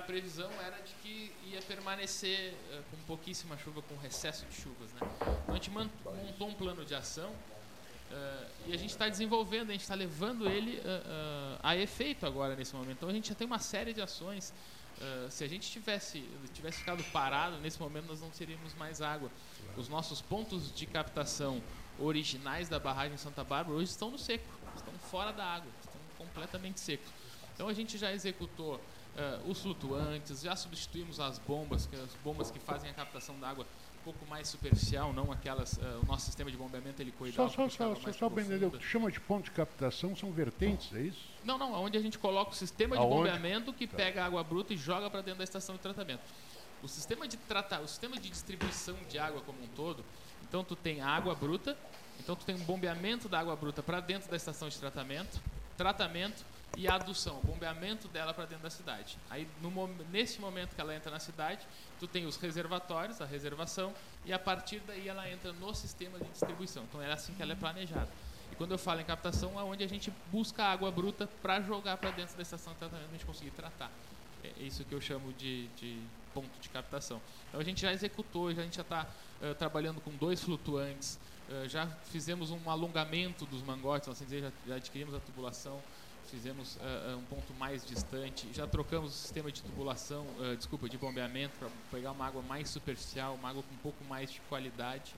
a previsão era de que ia permanecer uh, com pouquíssima chuva, com recesso de chuvas. Né? Então a gente montou um plano de ação uh, e a gente está desenvolvendo, a gente está levando ele uh, a efeito agora nesse momento. Então a gente já tem uma série de ações. se a gente tivesse, tivesse ficado parado, nesse momento nós não teríamos mais água. Os nossos pontos de captação originais da barragem Santa Bárbara hoje estão no seco, estão fora da água, estão completamente secos. Então a gente já executou uh, os flutuantes, já substituímos as bombas, que, as bombas que fazem a captação da água um pouco mais superficial, não aquelas. Uh, o nosso sistema de bombeamento ele cuida. Só, só, só, só, que tu chama de ponto de captação são vertentes, é isso? Não, não, onde a gente coloca o sistema de Aonde? bombeamento que tá. pega a água bruta e joga para dentro da estação de tratamento. O sistema de tratar, o sistema de distribuição de água como um todo, então tu tem água bruta, então tu tem um bombeamento da água bruta para dentro da estação de tratamento, tratamento e a adução, o bombeamento dela para dentro da cidade. Aí, no, nesse momento que ela entra na cidade, tu tem os reservatórios, a reservação, e a partir daí ela entra no sistema de distribuição. Então é assim que ela é planejada. E quando eu falo em captação, é onde a gente busca água bruta para jogar para dentro da estação de tratamento, a gente conseguir tratar. É isso que eu chamo de, de ponto de captação. Então a gente já executou, já a gente já está uh, trabalhando com dois flutuantes, uh, já fizemos um alongamento dos mangotes, assim dizer, já, já adquirimos a tubulação, fizemos uh, um ponto mais distante, já trocamos o sistema de tubulação, uh, desculpa, de bombeamento para pegar uma água mais superficial, uma água com um pouco mais de qualidade.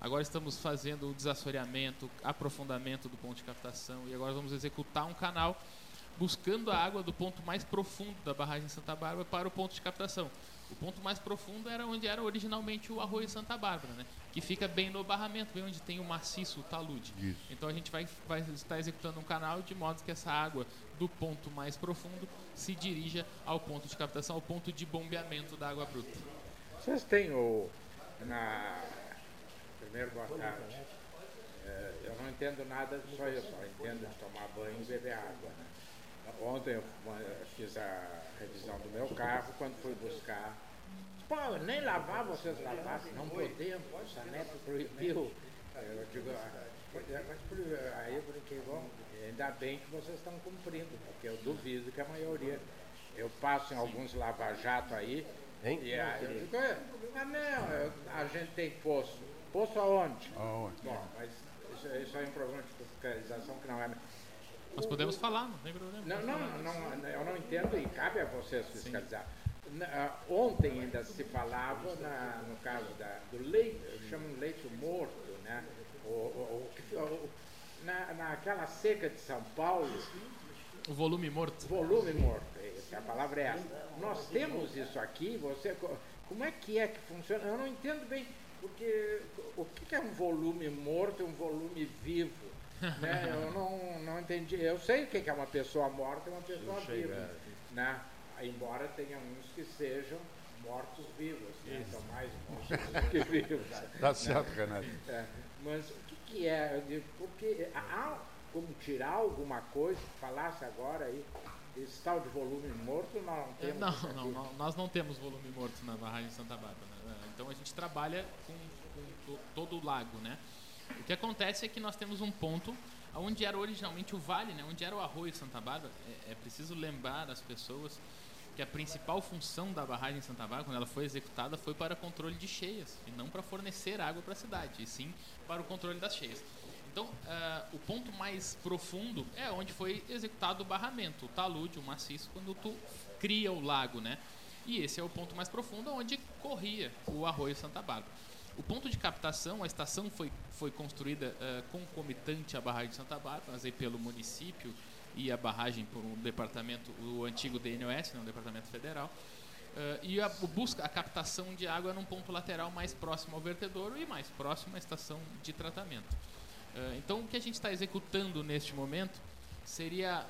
Agora estamos fazendo o desassoreamento, aprofundamento do ponto de captação e agora vamos executar um canal buscando a água do ponto mais profundo da barragem Santa Bárbara para o ponto de captação. O ponto mais profundo era onde era originalmente o arroio Santa Bárbara, né? Que fica bem no barramento, bem onde tem o maciço, o talude. Isso. Então a gente vai, vai estar executando um canal de modo que essa água do ponto mais profundo se dirija ao ponto de captação, ao ponto de bombeamento da água bruta. Vocês têm o. Na... Primeiro, boa tarde. É, eu não entendo nada só eu, só entendo de tomar banho e beber água. Né? Ontem eu fiz a revisão do meu carro, quando fui buscar. Pô, nem lavar vocês lavassem, não podemos, o Saneto proibiu. Eu digo, ah, aí eu brinquei, bom, ainda bem que vocês estão cumprindo, porque eu duvido que a maioria. Eu passo em alguns lava-jato aí, hein? e aí eu digo, ah não, a gente tem poço. Poço aonde? Aonde? Bom, mas isso, isso é um problema de fiscalização que não é. Nós podemos falar, não tem problema. Não, não, não, eu não entendo e cabe a vocês fiscalizar. Na, ontem ainda se falava, na, no caso da, do leite, chamam leite morto, né? O, o, o, na, naquela seca de São Paulo. O volume morto. Volume morto, a palavra é essa. Nós temos isso aqui, você. Como é que é que funciona? Eu não entendo bem, porque o que é um volume morto e um volume vivo? né? Eu não, não entendi. Eu sei o que é uma pessoa morta e uma pessoa viva. Né? Embora tenha uns que sejam mortos vivos, né? são mais mortos que vivos. Tá né? certo, Renato. É. Mas o que, que é? Porque há como tirar alguma coisa, falasse agora aí, esse tal de volume morto nós não temos. Não, não, não, nós não temos volume morto na barragem de Santa Bárbara. Né? Então a gente trabalha com, com todo o lago, né? O que acontece é que nós temos um ponto onde era originalmente o vale, né, onde era o arroio Santa Bárbara. É, é preciso lembrar as pessoas que a principal função da barragem Santa Bárbara, quando ela foi executada, foi para controle de cheias e não para fornecer água para a cidade, e sim para o controle das cheias. Então, uh, o ponto mais profundo é onde foi executado o barramento, o talude, o maciço, quando tu cria o lago, né? E esse é o ponto mais profundo onde corria o arroio Santa Bárbara. O ponto de captação, a estação foi, foi construída uh, concomitante à barragem de Santa Bárbara, mas aí pelo município e a barragem por um departamento, o antigo DNOS, né, um departamento federal. Uh, e a busca a captação de água num ponto lateral mais próximo ao vertedouro e mais próximo à estação de tratamento. Uh, então, o que a gente está executando neste momento seria,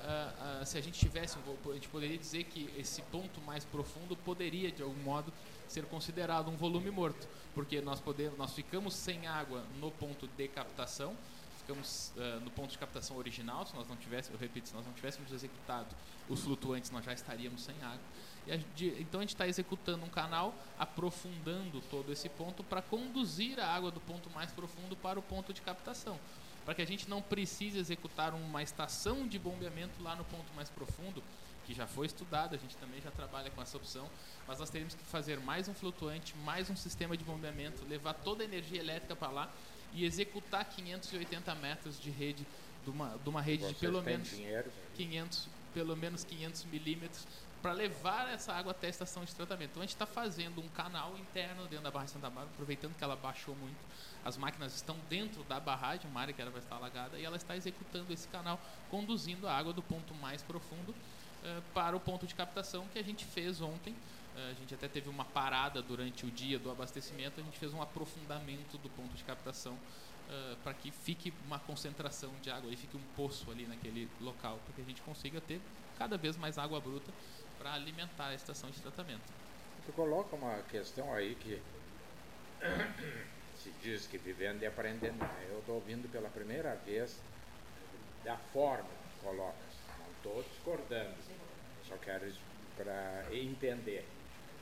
uh, se a gente tivesse, a gente poderia dizer que esse ponto mais profundo poderia, de algum modo, ser considerado um volume morto, porque nós, podemos, nós ficamos sem água no ponto de captação, ficamos uh, no ponto de captação original, se nós não tivéssemos, eu repito, se nós não tivéssemos executado os flutuantes, nós já estaríamos sem água. A então a gente está executando um canal, aprofundando todo esse ponto para conduzir a água do ponto mais profundo para o ponto de captação para que a gente não precise executar uma estação de bombeamento lá no ponto mais profundo, que já foi estudada, a gente também já trabalha com essa opção, mas nós teríamos que fazer mais um flutuante, mais um sistema de bombeamento, levar toda a energia elétrica para lá e executar 580 metros de rede de uma, de uma rede de pelo menos dinheiro, 500, pelo menos 500 milímetros para levar essa água até a estação de tratamento. Então a gente está fazendo um canal interno dentro da barragem de Santa Bárbara, aproveitando que ela baixou muito. As máquinas estão dentro da barragem, uma área que ela vai estar alagada, e ela está executando esse canal, conduzindo a água do ponto mais profundo eh, para o ponto de captação que a gente fez ontem. Eh, a gente até teve uma parada durante o dia do abastecimento, a gente fez um aprofundamento do ponto de captação uh, para que fique uma concentração de água e fique um poço ali naquele local, para que a gente consiga ter cada vez mais água bruta para alimentar a estação de tratamento. Tu coloca uma questão aí que se diz que vivendo e aprendendo. né? Eu estou ouvindo pela primeira vez da forma que colocas. Não estou discordando, só quero para entender.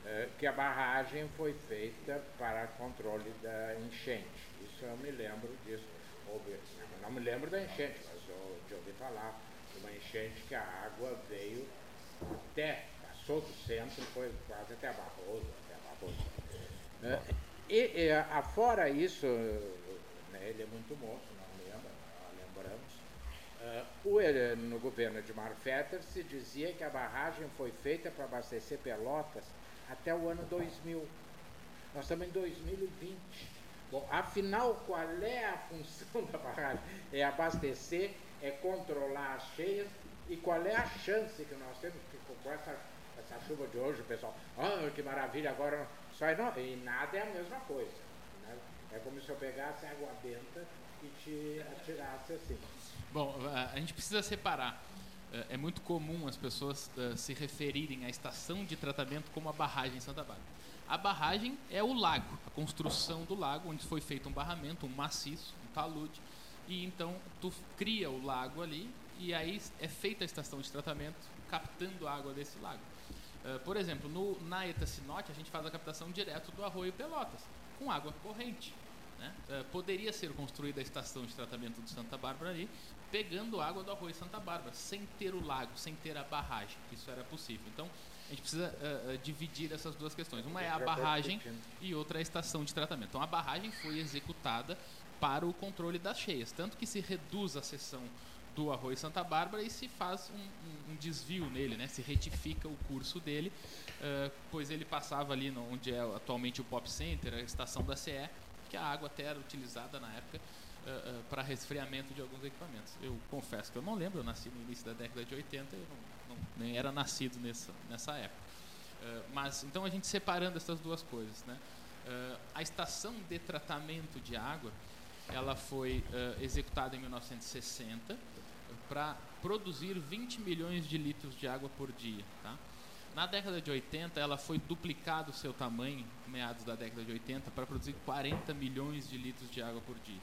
Eh, que a barragem foi feita para controle da enchente. Isso eu me lembro disso. Não, me lembro da enchente, mas eu já ouvi falar de uma enchente que a água veio até, passou do centro, foi quase até a Barroso, até a Barroso. Eh, e, e, afora isso, né, ele é muito moço, não lembra, lembramos. Eh, o, no governo de Marfetter se dizia que a barragem foi feita para abastecer Pelotas até o ano 2000. Nós estamos em 2020. Bom, afinal, qual é a função da barragem? É abastecer, é controlar as cheias e qual é a chance que nós temos que com essa, essa chuva de hoje, pessoal, ah, que maravilha, agora só não, e nada é a mesma coisa. Né? É como se eu pegasse água benta e te atirasse assim. Bom, a gente precisa separar. É muito comum as pessoas uh, se referirem à estação de tratamento como a barragem em Santa Bárbara. A barragem é o lago, a construção do lago, onde foi feito um barramento, um maciço, um talude, e então tu cria o lago ali e aí é feita a estação de tratamento captando a água desse lago. Uh, por exemplo, no, na Etacinote a gente faz a captação direto do arroio Pelotas, com água corrente. Né? Uh, poderia ser construída a estação de tratamento do Santa Bárbara ali, pegando água do arroio Santa Bárbara, sem ter o lago, sem ter a barragem. Isso era possível. Então, a gente precisa uh, dividir essas duas questões. Uma é a barragem e outra é a estação de tratamento. Então, a barragem foi executada para o controle das cheias, tanto que se reduz a seção do arroio Santa Bárbara e se faz um, um, um desvio nele, né? se retifica o curso dele, uh, pois ele passava ali onde é atualmente o Pop Center, a estação da CE, que a água até era utilizada na época uh, uh, para resfriamento de alguns equipamentos. Eu confesso que eu não lembro, eu nasci no início da década de 80, eu não, não, nem era nascido nessa, nessa época. mas então a gente separando essas duas coisas, né? a estação de tratamento de água ela foi executada em 1960 para produzir 20 milhões de litros de água por dia. Tá? Na década de 80, ela foi duplicado o seu tamanho, meados da década de 80, para produzir 40 milhões de litros de água por dia.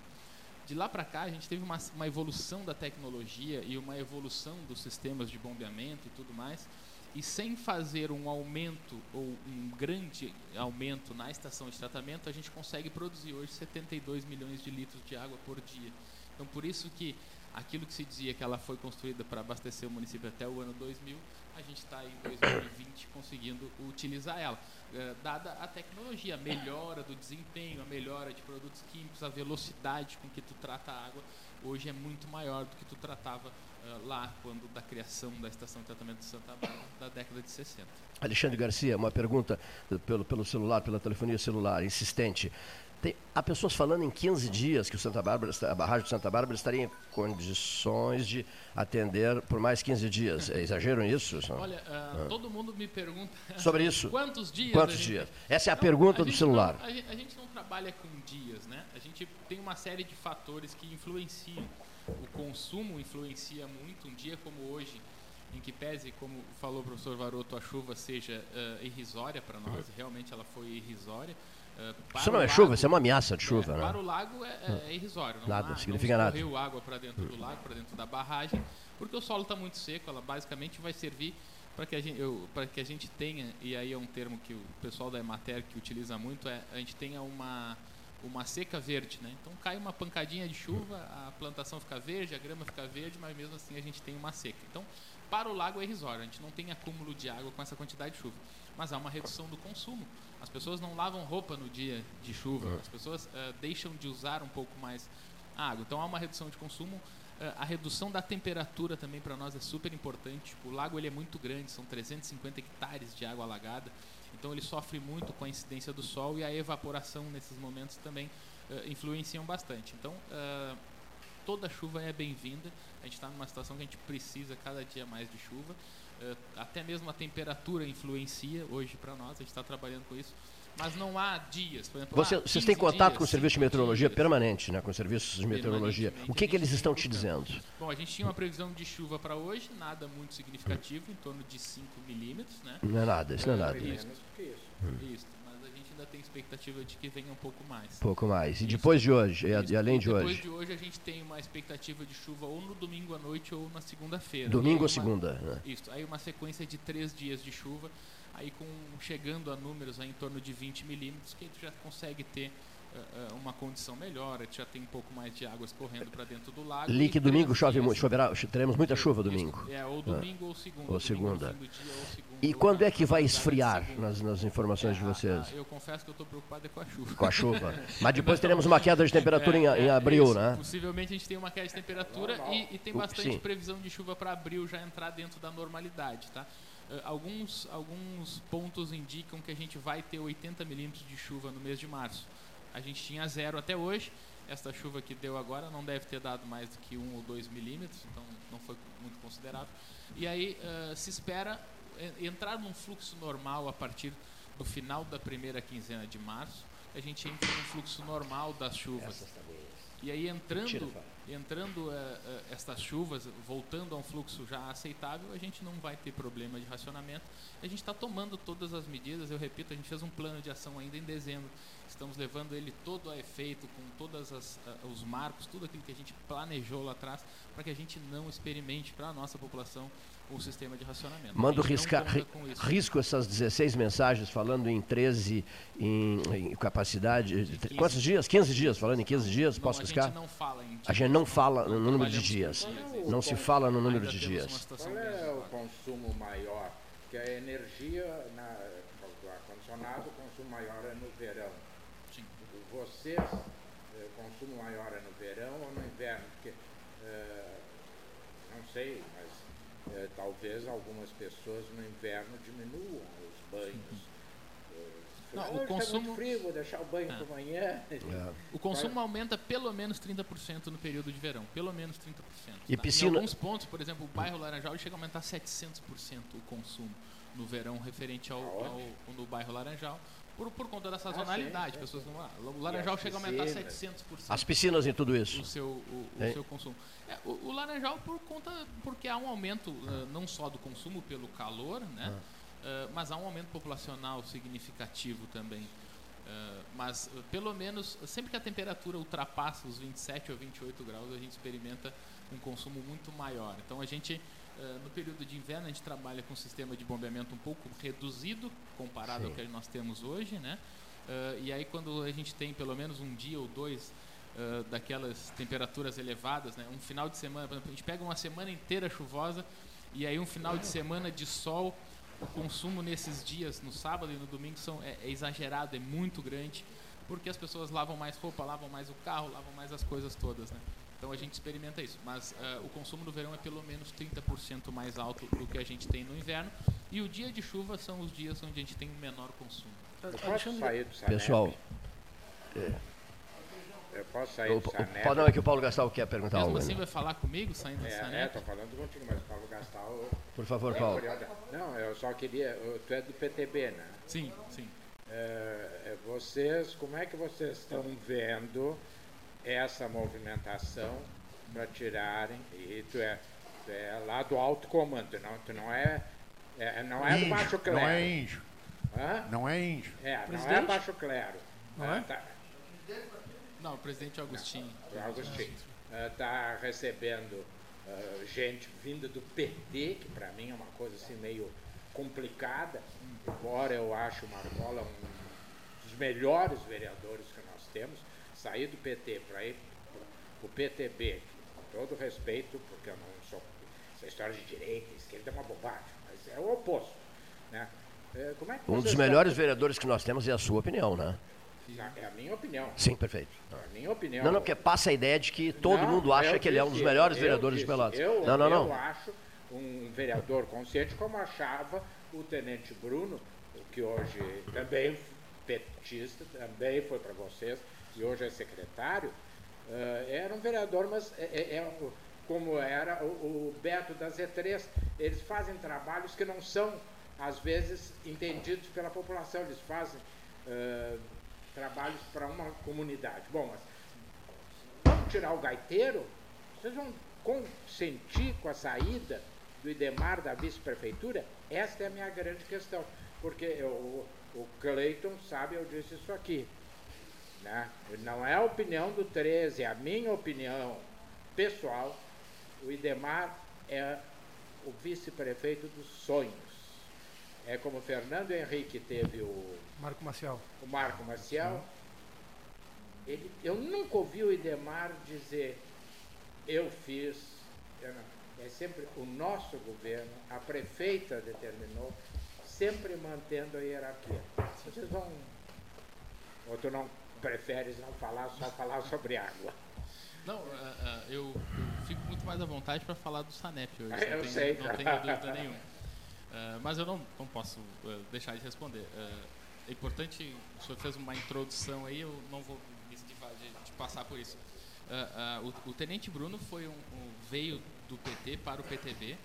De lá para cá, a gente teve uma, uma, evolução da tecnologia e uma evolução dos sistemas de bombeamento e tudo mais, e sem fazer um aumento ou um grande aumento na estação de tratamento, a gente consegue produzir hoje 72 milhões de litros de água por dia. Então, por isso que aquilo que se dizia que ela foi construída para abastecer o município até o ano 2000, a gente está em 2020 conseguindo utilizar ela. Uh, dada a tecnologia, a melhora do desempenho, a melhora de produtos químicos, a velocidade com que tu trata a água, hoje é muito maior do que tu tratava uh, lá quando da criação da estação de tratamento de Santa Bárbara, da década de 60. Alexandre Garcia, uma pergunta pelo, pelo celular, pela telefonia celular, insistente. Tem, há pessoas falando em 15 dias que o Santa Bárbara, a barragem de Santa Bárbara estaria em condições de atender por mais 15 dias. É exagero isso? Olha, uh, ah. todo mundo me pergunta sobre isso. Quantos dias? Quantos gente... dias? Essa é a não, pergunta a do celular. Não, a, gente, a, gente, não trabalha com dias, né? A gente tem uma série de fatores que influenciam. O consumo influencia muito. Um dia como hoje, em que pese, como falou o professor Varoto, a chuva seja uh, irrisória para nós, realmente ela foi irrisória. Uh, isso não é lago, chuva, isso é uma ameaça de chuva, é, né? Para o lago é, é, é irrisório. Não nada, há, significa não nada. água para dentro do lago, para dentro da barragem, porque o solo está muito seco, ela basicamente vai servir para que, a gente, que a gente tenha, e aí é um termo que o pessoal da Emater que utiliza muito, é a gente tenha uma, uma seca verde. Né? Então cai uma pancadinha de chuva, a plantação fica verde, a grama fica verde, mas mesmo assim a gente tem uma seca. Então para o lago é irrisório. A gente não tem acúmulo de água com essa quantidade de chuva. Mas há uma redução do consumo. As pessoas não lavam roupa no dia de chuva. As pessoas uh, deixam de usar um pouco mais água. Então há uma redução de consumo. Uh, a redução da temperatura também para nós é super importante. O lago ele é muito grande, são 350 hectares de água alagada. Então ele sofre muito com a incidência do sol e a evaporação nesses momentos também uh, influenciam bastante. Então toda chuva é bem-vinda. A gente está numa situação que a gente precisa cada dia mais de chuva. Uh, até mesmo a temperatura influencia hoje para nós, a gente está trabalhando com isso. Mas não há dias, por exemplo. Você, vocês têm contato dias, com o serviço de meteorologia dias, permanente, né? Com serviços de meteorologia. O que, que eles estão te dizendo? Bom, a gente tinha uma previsão de chuva para hoje, nada muito significativo, em torno de 5 milímetros, né? Não é nada, isso não é nada. Isso, isso ainda tem expectativa de que venha um pouco mais. Pouco mais. E depois de hoje? E, além de hoje? Depois de hoje a gente tem uma expectativa de chuva ou no domingo à noite ou na segunda-feira. Domingo ou segunda? Né? Isso. Aí uma sequência de três dias de chuva, aí com chegando a números aí em torno de 20 milímetros, que a gente já consegue ter uh, uma condição melhor, já tem um pouco mais de água escorrendo para dentro do lago. Li que domingo chove muito, choverá, teremos muita chuva domingo. É, ou domingo ah. ou segunda. Ou segunda. Dia, ou segunda. E quando é que vai esfriar nas, nas informações é, de vocês? Eu confesso que eu estou preocupado é com a chuva. Com a chuva. Mas depois teremos uma queda de temperatura é, em, em, abril, isso, né? Possivelmente a gente tem uma queda de temperatura e, e, tem bastante Sim. previsão de chuva para abril já entrar dentro da normalidade, tá? Uh, alguns, alguns pontos indicam que a gente vai ter 80 milímetros de chuva no mês de março. A gente tinha zero até hoje. Esta chuva que deu agora não deve ter dado mais do que um ou dois milímetros, então não foi muito considerável. E aí uh, se espera entrar num fluxo normal a partir do final da primeira quinzena de março. A gente entra num fluxo normal das chuvas. E aí entrando, entrando uh, uh, estas chuvas, voltando a um fluxo já aceitável, a gente não vai ter problema de racionamento. A gente está tomando todas as medidas. Eu repito, a gente fez um plano de ação ainda em dezembro estamos levando ele todo a efeito, com todos os marcos, tudo aquilo que a gente planejou lá atrás, para que a gente não experimente para a nossa população o sistema de racionamento. Mando riscar, risco essas 16 mensagens falando em 13 em, em capacidade. 15, quantos dias? 15 dias, falando em 15 dias, não, posso riscar? A gente não fala em A gente não fala no número de dias. Não se fala no número de dias. Qual é o consumo maior? Que a energia na, do ar-condicionado, o consumo maior é no verão vocês, eh, o consumo maior é no verão ou no inverno? Porque, eh, não sei, mas eh, talvez algumas pessoas no inverno diminuam os banhos. Não, o tá consumo tá frio, vou deixar o banho é. para amanhã. É. O consumo aumenta pelo menos 30% no período de verão, pelo menos 30%. E tá? piscina... Em alguns pontos, por exemplo, o bairro Laranjal chega a aumentar 700% o consumo no verão referente ao, ao, no bairro Laranjal por, por conta da sazonalidade. Ah, pessoas não, ah, o Laranjal chega a aumentar 700%. As piscinas e tudo isso. O seu, o, o seu consumo. É, o, o, Laranjal por conta, porque há um aumento uh, não só do consumo pelo calor, né? Uh, mas há um aumento populacional significativo também. Uh, mas pelo menos sempre que a temperatura ultrapassa os 27 ou 28 graus, a gente experimenta um consumo muito maior. Então a gente Uh, no período de inverno a gente trabalha com um sistema de bombeamento um pouco reduzido comparado Sim. ao que nós temos hoje, né? Uh, e aí quando a gente tem pelo menos um dia ou dois uh, daquelas temperaturas elevadas, né? Um final de semana, por exemplo, a gente pega uma semana inteira chuvosa e aí um final de semana de sol, o consumo nesses dias, no sábado e no domingo, são, é, é exagerado, é muito grande, porque as pessoas lavam mais roupa, lavam mais o carro, lavam mais as coisas todas, né? Então a gente experimenta isso. Mas uh, o consumo no verão é pelo menos 30% mais alto do que a gente tem no inverno. E o dia de chuva são os dias onde a gente tem o menor consumo. Eu posso sair do Pessoal. É. Eu posso sair do Sanep. Não, é que o Paulo Gastal quer perguntar Mesmo algo. assim vai falar comigo saindo é, do Sanep? É, estou falando contigo, mas o Paulo Gastal... Por favor, Paulo. Não, eu só queria... Tu é do PTB, né? Sim, sim. É, é, vocês, como é que vocês estão vendo essa movimentação para tirarem, e tu é, tu é lá do alto comando, não, tu não é, é não é índio, do baixo clero. Não é índio. Hã? Não é índio. É, Presidente? não é baixo clero. Não é? Tá, não, o presidente Agostinho. Não, Agostinho. Está uh, recebendo uh, gente vinda do PT, que para mim é uma coisa assim meio complicada, embora eu acho o Marcola um dos melhores vereadores que nós temos, sair do PT para ir para o PTB, com todo respeito, porque eu não sou essa história de direita esquerda é uma bobagem, mas é o oposto. Né? É, é um dos melhores estão... vereadores que nós temos é a sua opinião, né? É a minha opinião. Sim, perfeito. É a minha opinião. Não, não, porque passa a ideia de que todo não, mundo acha que ele é um dos melhores vereadores disse, de Pelotas. Eu, não, não, não. Eu acho um vereador consciente como achava o Tenente Bruno, que hoje também petista, também foi para vocês, e hoje é secretário, uh, era um vereador, mas é, é, é como era o, o, Beto da Z3, eles fazem trabalhos que não são, às vezes, entendidos pela população, eles fazem uh, trabalhos para uma comunidade. Bom, mas vamos tirar o gaiteiro, vocês vão consentir com a saída do Idemar da vice-prefeitura? Esta é a minha grande questão, porque eu, o Cleiton sabe, eu disse isso aqui. Né? Não é a opinião do 13, é a minha opinião pessoal. O Idemar é o vice-prefeito dos sonhos. É como o Fernando Henrique teve o. Marco Maciel. O Marco Maciel. Ele, eu nunca ouvi o Idemar dizer eu fiz. é sempre o nosso governo, a prefeita determinou, sempre mantendo a hierarquia. Vocês vão. Ou tu não preferes não falar, só falar sobre água? Não, uh, uh, eu, eu, fico muito mais à vontade para falar do Sanep hoje. eu tenho, sei. Não tenho dúvida nenhuma. Uh, mas eu não, não posso deixar de responder. é importante, o senhor fez uma introdução aí, eu não vou me esquivar de, de passar por isso. O, o, Tenente Bruno foi um, um, veio do PT para o PTB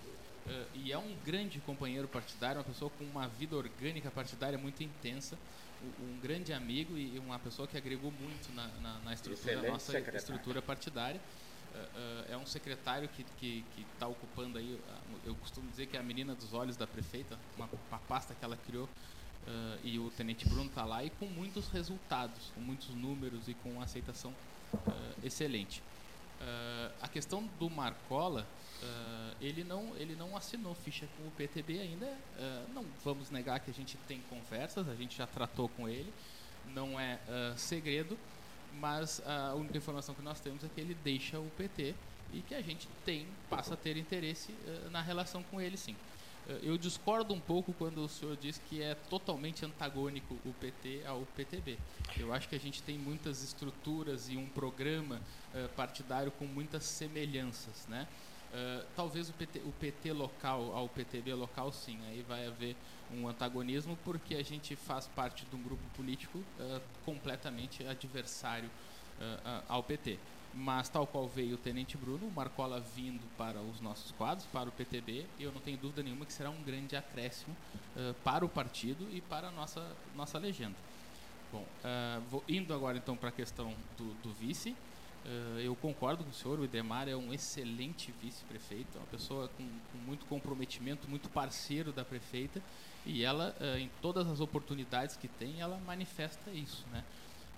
e é um grande companheiro partidário, uma pessoa com uma vida orgânica partidária muito intensa, um, grande amigo e uma pessoa que agregou muito na, na, na estrutura, nossa secretário. estrutura partidária. Uh, uh, é um secretário que está ocupando aí, eu costumo dizer que é a menina dos olhos da prefeita, uma, uma pasta que ela criou, e o Tenente Bruno está lá e com muitos resultados, com muitos números e com aceitação excelente. a questão do Marcola, Uh, ele, não, ele não assinou ficha com o PTB ainda. Uh, não vamos negar que a gente tem conversas, a gente já tratou com ele, não é uh, segredo, mas a única informação que nós temos é que ele deixa o PT e que a gente tem, passa a ter interesse na relação com ele sim. eu discordo um pouco quando o senhor diz que é totalmente antagônico o PT ao PTB. Eu acho que a gente tem muitas estruturas e um programa partidário com muitas semelhanças, né? Uh, talvez o PT, o PT local ao PTB local, sim, aí vai haver um antagonismo porque a gente faz parte de um grupo político uh, completamente adversário uh, ao PT. Mas tal qual veio o Tenente Bruno, o Marcola vindo para os nossos quadros, para o PTB, eu não tenho dúvida nenhuma que será um grande acréscimo para o partido e para a nossa, nossa legenda. Bom, vou, indo agora então para a questão do, do vice, eu concordo com o senhor, o Idemar é um excelente vice-prefeito, é uma pessoa com, com, muito comprometimento, muito parceiro da prefeita, e ela, uh, em todas as oportunidades que tem, ela manifesta isso. Né?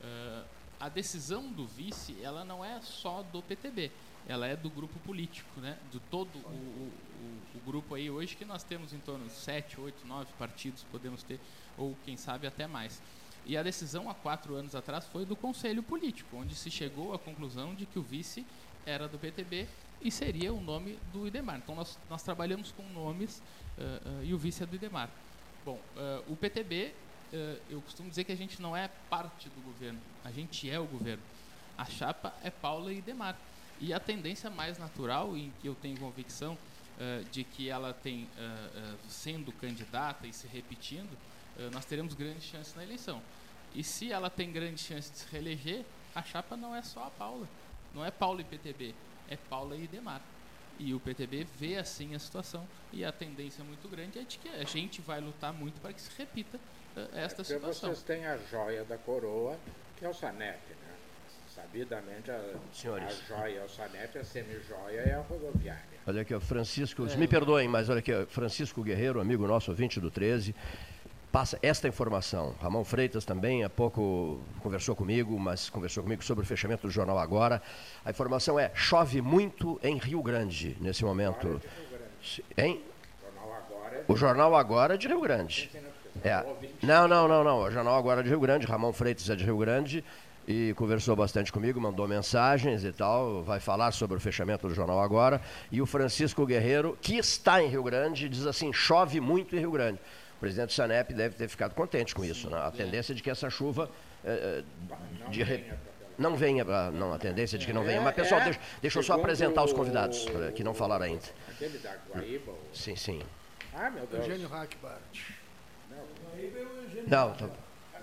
Uh, a decisão do vice, ela não é só do PTB, ela é do grupo político, né? de todo o, o, o, o grupo aí hoje, que nós temos em torno de 7, 8, 9 partidos, podemos ter, ou quem sabe até mais. E a decisão há quatro anos atrás foi do Conselho Político, onde se chegou à conclusão de que o vice era do PTB e seria o nome do Idemar. Então nós, nós trabalhamos com nomes uh, uh, e o vice é do Idemar. Bom, uh, o PTB, eu costumo dizer que a gente não é parte do governo, a gente é o governo. A chapa é Paula e Idemar. E a tendência mais natural, em que eu tenho convicção de que ela tem, sendo candidata e se repetindo, nós teremos grandes chances na eleição. E se ela tem grande chance de se reeleger, a chapa não é só a Paula. Não é Paula e PTB, é Paula e Demar. E o PTB vê assim a situação e a tendência muito grande é de que a gente vai lutar muito para que se repita uh, esta é situação. Vocês têm a joia da coroa, que é o Sanep, né? Sabidamente a, a joia é o Sanep, a semi-joia é a rodoviária. Olha aqui, ó, Francisco, é. me perdoem, mas olha aqui, Francisco Guerreiro, amigo nosso, ouvinte do 13, passa esta informação. Ramon Freitas também há pouco conversou comigo, mas conversou comigo sobre o fechamento do jornal agora. A informação é: chove muito em Rio Grande nesse momento. Hein? O jornal agora é de Rio Grande. É. Não, não, não, não. O jornal agora é de Rio Grande. Ramon Freitas é de Rio Grande. e conversou bastante comigo, mandou mensagens e tal, vai falar sobre o fechamento do jornal agora. E o Francisco Guerreiro, que está em Rio Grande, diz assim: chove muito em Rio Grande. O presidente Sanep deve ter ficado contente com isso, né? A tendência de que essa chuva eh, eh de não venha, não, a tendência de que não venha. Mas pessoal, deixa, deixa eu só apresentar os convidados que não falaram ainda. Aquele da Guaíba? Sim, sim. Ah, meu Deus. Eugênio Hackbart. Não, tá,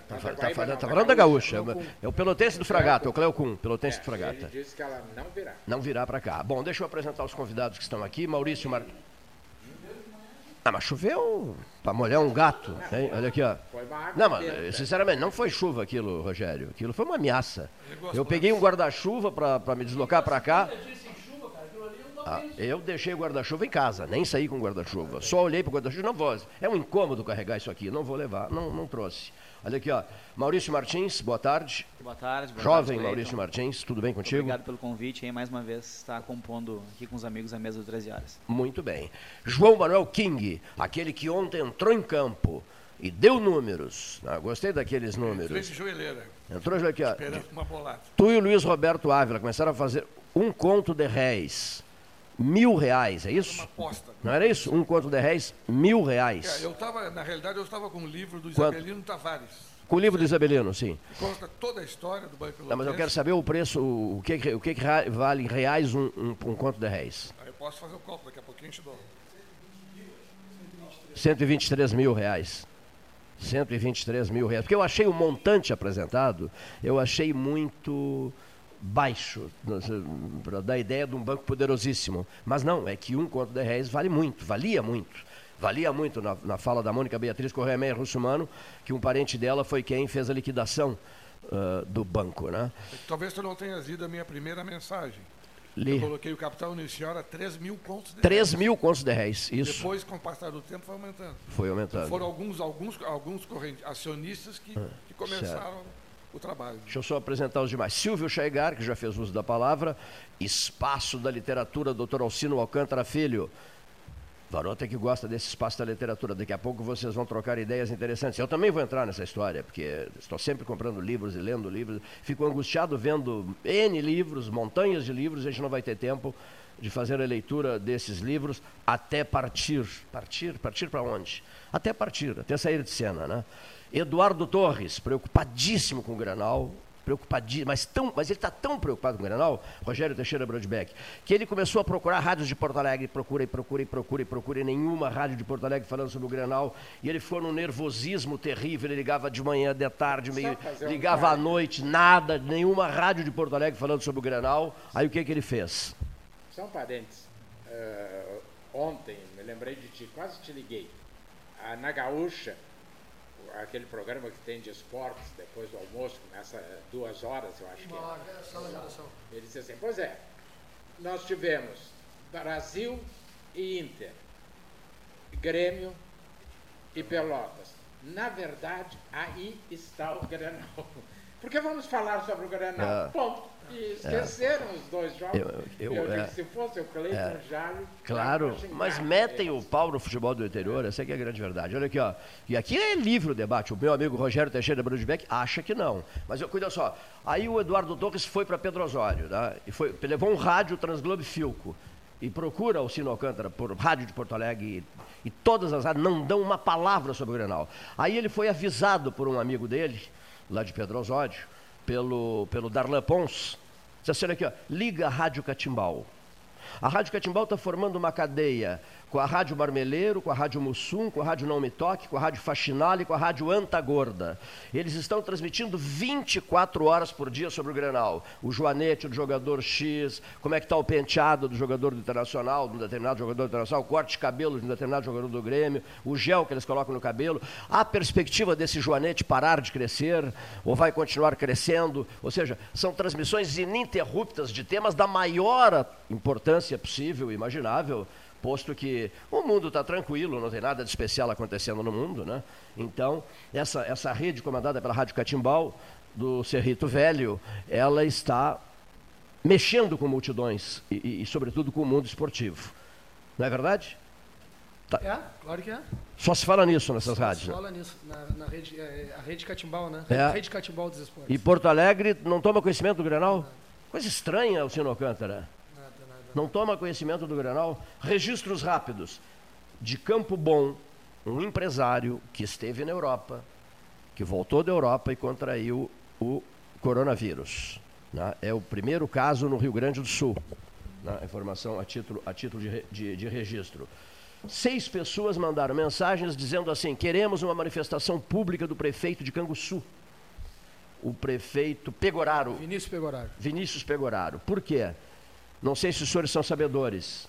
tá, tá, tá falando, tá falando da gaúcha. É o pelotense do Fragata, é o Cleo Kuhn, pelotense do Fragata. Ele disse que ela não virá. Não virá para cá. Bom, deixa eu apresentar os convidados que estão aqui. Maurício Mar... Ah, mas choveu para molhar um gato. Hein? Olha aqui, ó. Não, mas sinceramente, não foi chuva aquilo, Rogério. Aquilo foi uma ameaça. Eu peguei um guarda-chuva para me deslocar para cá. Ah, eu deixei o guarda-chuva em casa, nem saí com o guarda-chuva. Só olhei para o guarda-chuva não vou. É um incômodo carregar isso aqui, não vou levar, não, não trouxe. Olha aqui, ó. Maurício Martins, boa tarde. Boa tarde. Boa Jovem tarde, Maurício Martins, tudo bem contigo? Obrigado pelo convite e mais uma vez estar compondo aqui com os amigos a mesa do 13 horas. Muito bem. João Manuel King, aquele que ontem entrou em campo e deu números. Ah, gostei daqueles números. Três de joelheira, Entrou aqui, ó. esperando uma bolada. Tu e o Luiz Roberto Ávila começaram a fazer um conto de réis. Mil reais, é Uma isso? aposta. Não era isso? Um conto de réis, mil É, reais. eu tava, na realidade, eu estava com um livro do Quanto? Isabelino Tavares. Com o livro do Isabelino, sim. que Consta toda a história do Banco Não, mas eu quero saber o preço, o o que, o que, vale em reais um, um, um conto de réis. Aí eu posso fazer o cálculo, daqui a pouquinho te dou. 123 mil reais. 123 mil reais. Porque eu achei o montante apresentado, eu achei muito baixo, para dar ideia de um banco poderosíssimo. Mas não, é que um conto de réis vale muito, valia muito. Valia muito na, na fala da Mônica Beatriz Correia Meia Russumano, que um parente dela foi quem fez a liquidação ah, do banco. Né? Talvez tu não tenhas lido a minha primeira mensagem. Li Eu coloquei o capital inicial a 3 mil contos de 3 reais. mil contos de réis, isso Depois, com o passar do tempo, foi aumentando. foi aumentando. Foram alguns, alguns, alguns acionistas que, que começaram o trabalho. Deixa eu só apresentar os demais. Silvio Chaigar, que já fez uso da palavra. Espaço da Literatura, Dr. Alcino Alcântara Filho. Varota que gosta desse espaço da literatura. Daqui a pouco vocês vão trocar ideias interessantes. Eu também vou entrar nessa história, porque estou sempre comprando livros e lendo livros. Fico angustiado vendo N livros, montanhas de livros, a gente não vai ter tempo de fazer a leitura desses livros até partir. Partir? Partir para onde? Até partir, até sair de cena, né? Eduardo Torres, preocupadíssimo com o Granal, preocupadíssimo, mas, tão, mas ele está tão preocupado com o Granal, Rogério Teixeira Brodbeck, que ele começou a procurar rádios de Porto Alegre, procura e procura e procura e procura, e nenhuma rádio de Porto Alegre falando sobre o Granal, e ele ficou num nervosismo terrível, ele ligava de manhã, de tarde, meio, ligava à noite, nada, nenhuma rádio de Porto Alegre falando sobre o Granal, aí o que, que ele fez? Só um parênteses. Eh, ontem, me lembrei de ti, quase te liguei. Ah, na Gaúcha, aquele programa que tem de esportes, depois do almoço, começa duas horas, eu acho que é. Ele disse assim, pois é, nós tivemos Brasil e Inter, Grêmio e Pelotas. Na verdade, aí está o Grenal. Porque vamos falar sobre o Grenal. É. Ponto. E esqueceram os dois jogos. Eu- eu- digo é. se fosse o Cleiton. Claro, era pra xingar mas metem o pau no futebol do interior, essa é que é a grande verdade. Olha aqui, ó. E aqui é livre o debate. O meu amigo Rogério Teixeira Brudbeck acha que não. Mas eu, cuida só. Aí o Eduardo Torres foi para Pedro Osório, né? E foi, levou um rádio Transglobe Filco. E procura o Sino Alcântara por rádio de Porto Alegre e, e todas as rádios não dão uma palavra sobre o Grenal. Aí ele foi avisado por um amigo dele, lá de Pedro Osório, pelo, pelo Darlan Pons. Disse assim, aqui, ó, liga a Rádio Catimbau. A Rádio Catimbau está formando uma cadeia com a Rádio Marmeleiro, com a Rádio Mussum, com a Rádio Não Me Toque, com a Rádio Faxinal e com a Rádio Antagorda. Eles estão transmitindo 24 horas por dia sobre o Grenal. O joanete do jogador X, como é que está o penteado do jogador do Internacional, de um determinado jogador do Internacional, o corte de cabelo de um determinado jogador do Grêmio, o gel que eles colocam no cabelo. A perspectiva desse joanete parar de crescer ou vai continuar crescendo. Ou seja, são transmissões ininterruptas de temas da maior importância possível, imaginável, posto que o mundo está tranquilo, não tem nada de especial acontecendo no mundo, né? Então, essa, essa rede comandada pela Rádio Catimbau, do Cerrito Velho, ela está mexendo com multidões e, e, e, sobretudo, com o mundo esportivo. Não é verdade? Tá. É, claro que é. Só se fala nisso nessas Só rádios. Se né? fala nisso, na, na rede, é, a rede Catimbau, né? É. A rede Catimbau dos esportes. E Porto Alegre não toma conhecimento do Grenal? Coisa estranha, o Sino Alcântara. Não toma conhecimento do Grenal? Registros rápidos. De Campo Bom, um empresário que esteve na Europa, que voltou da Europa e contraiu o coronavírus. né? É o primeiro caso no Rio Grande do Sul. né? Informação a título, a título de, de- de registro. Seis pessoas mandaram mensagens dizendo assim: queremos uma manifestação pública do prefeito de Canguçu. O prefeito Pegoraro, Vinícius Pegoraro. Vinícius Pegoraro. Por quê? Não sei se os senhores são sabedores.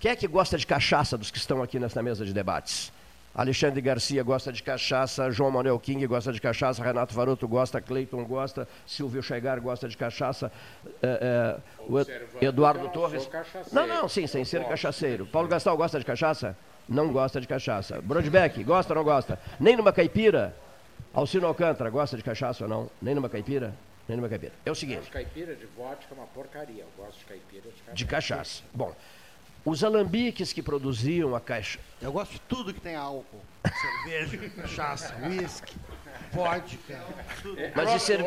Quem é que gosta de cachaça dos que estão aqui nessa mesa de debates? Alexandre Garcia gosta de cachaça, João Manuel King gosta de cachaça, Renato Varoto gosta, Cleiton gosta, Silvio Chegar gosta de cachaça, é, é, Eduardo não Torres. Não, não, sim, sem ser cachaceiro. Paulo Gastal gosta de cachaça? Não gosta de cachaça. Brodbeck, gosta ou não gosta? Nem numa caipira? Alcino Alcântara, gosta de cachaça ou não? Nem numa caipira? Caipira. É o seguinte. Acho caipira de vodka é uma porcaria. Eu gosto de caipira de cachaça. de cachaça. Bom, os alambiques que produziam a caixa. Eu gosto de tudo que tem álcool. Cerveja, cachaça, uísque, vodka, tudo. Mas e, cer...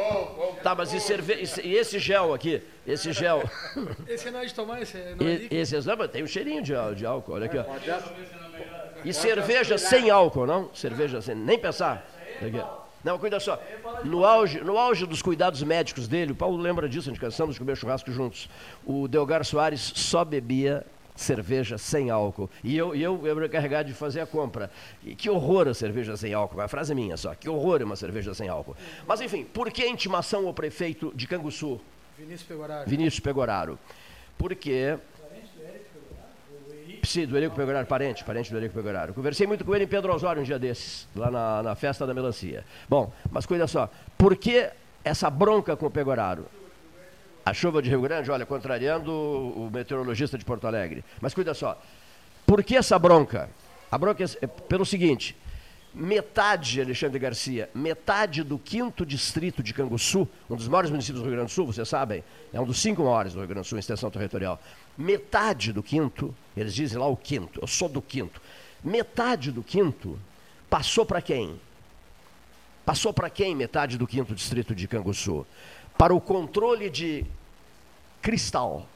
tá, mas e, cerve... e esse gel aqui? Esse gel. Esse não é de tomar, esse é, não é líquido. esse não, mas tem um cheirinho de, de álcool, olha aqui, ó. As- E cerveja sem álcool, não? Cerveja sem. Nem pensar. Olha aqui. Não, cuida só. No auge, no auge dos cuidados médicos dele, o Paulo lembra disso, a gente cansamos de comer churrasco juntos. O Delgar Soares só bebia cerveja sem álcool. E eu, eu, eu era encarregado de fazer a compra. E que horror a cerveja sem álcool. A frase é minha só. Que horror uma cerveja sem álcool. Mas enfim, por que a intimação ao prefeito de Canguçu, Vinícius Pegoraro. Vinícius Pegoraro? Porque Sim, do Erico Pegoraro, parente, parente do Erico Pegoraro. Conversei muito com ele em Pedro Osório um dia desses, lá na, na festa da melancia. Bom, mas cuida só, por que essa bronca com o Pegoraro? A chuva de Rio Grande, olha, contrariando o meteorologista de Porto Alegre. Mas cuida só, por que essa bronca? A bronca é pelo seguinte: metade, Alexandre Garcia, metade do quinto distrito de Canguçu, um dos maiores municípios do Rio Grande do Sul, vocês sabem, é um dos cinco maiores do Rio Grande do Sul em extensão territorial. Metade do quinto, eles dizem lá o quinto, eu sou do quinto. Metade do quinto passou para quem? Passou para quem metade do quinto distrito de Canguçu? Para o controle de Cristal.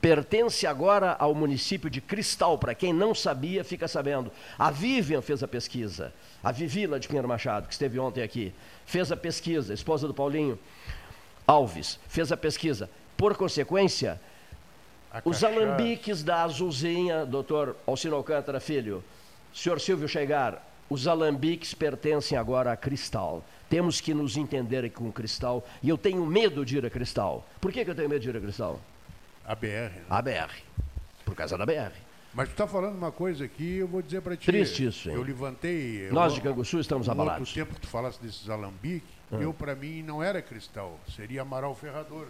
Pertence agora ao município de Cristal. Para quem não sabia, fica sabendo. A Vivian fez a pesquisa. A Vivi, lá de Pinheiro Machado, que esteve ontem aqui, fez a pesquisa. Esposa do Paulinho Alves fez a pesquisa. Por consequência, A os alambiques da Azulzinha, doutor Alcino Alcântara Filho, senhor Silvio Chegar, os alambiques pertencem agora a Cristal. Temos que nos entender com Cristal. E eu tenho medo de ir a Cristal. Por que, que eu tenho medo de ir a Cristal? A BR. né? A BR. Por causa da BR. Mas tu está falando uma coisa aqui, eu vou dizer para ti. Triste isso, hein? Eu levantei. Nós eu- de Canguçu estamos abalados. outro tempo que tu falasse desses alambiques, Ah. eu para mim não era cristal, seria Amaral Ferrador,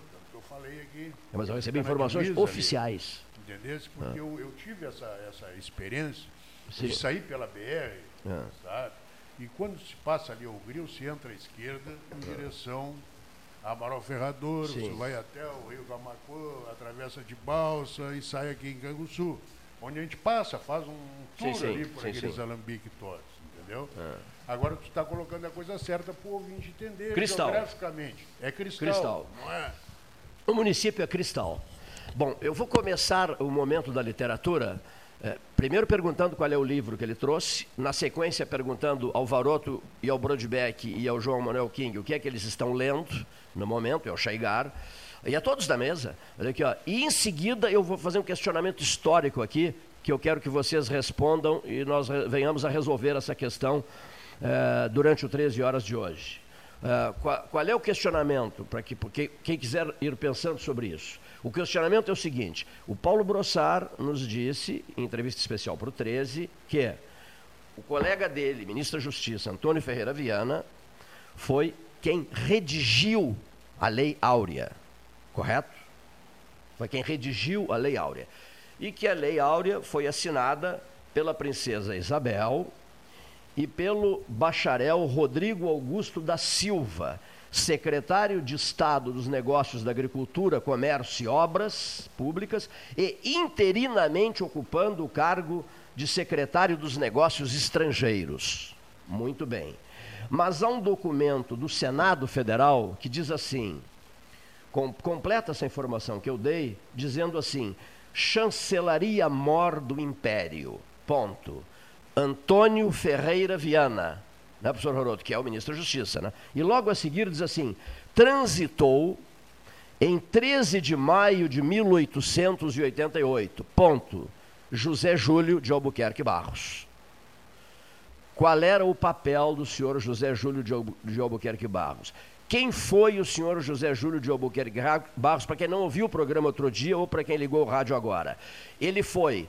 falei aqui. Mas eu recebi informações ali, oficiais. Entendesse? Porque eu, eu tive essa, essa experiência Sim. de sair pela BR, Ah. sabe? E quando se passa ali o gril, se entra à esquerda em direção a Amaral Ferrador, Sim. você vai até o Rio Camacuã, atravessa de balsa e sai aqui em Canguçu. Onde a gente passa, faz um tour sim, ali por sim, aqueles sim. alambiques todos, entendeu? Agora tu está colocando a coisa certa para o ouvinte entender Cristal. geograficamente. É cristal, Cristal. não é? O município é Cristal. Bom, eu vou começar o momento da literatura, eh, primeiro perguntando qual é o livro que ele trouxe, na sequência perguntando ao Varoto e ao Brodbeck e ao João Manuel King o que é que eles estão lendo no momento, e ao Chaigar, e a todos da mesa. Olha aqui, ó. E em seguida eu vou fazer um questionamento histórico aqui, que eu quero que vocês respondam e nós venhamos a resolver essa questão eh, durante o 13 horas de hoje. Ah, qual, qual é o questionamento, para que porque quem quiser ir pensando sobre isso? O questionamento é o seguinte: o Paulo Brossar nos disse, em entrevista especial para o 13, que o colega dele, ministro da Justiça, Antônio Ferreira Viana, foi quem redigiu a Lei Áurea. Correto? Foi quem redigiu a Lei Áurea. E que a Lei Áurea foi assinada pela princesa Isabel e pelo bacharel Rodrigo Augusto da Silva, secretário de Estado dos Negócios da Agricultura, Comércio e Obras Públicas e interinamente ocupando o cargo de secretário dos Negócios Estrangeiros. Muito bem. Mas há um documento do Senado Federal que diz assim: com, completa essa informação que eu dei, dizendo assim: chancelaria mor do império. Ponto. Antônio Ferreira Viana, né, professor Roroto, que é o ministro da Justiça, né? E logo a seguir diz assim: transitou em 13 de maio de 1888. Ponto. José Júlio de Albuquerque Barros. Qual era o papel do senhor José Júlio de Albuquerque Barros? Quem foi o senhor José Júlio de Albuquerque Barros, para quem não ouviu o programa outro dia ou para quem ligou o rádio agora? Ele foi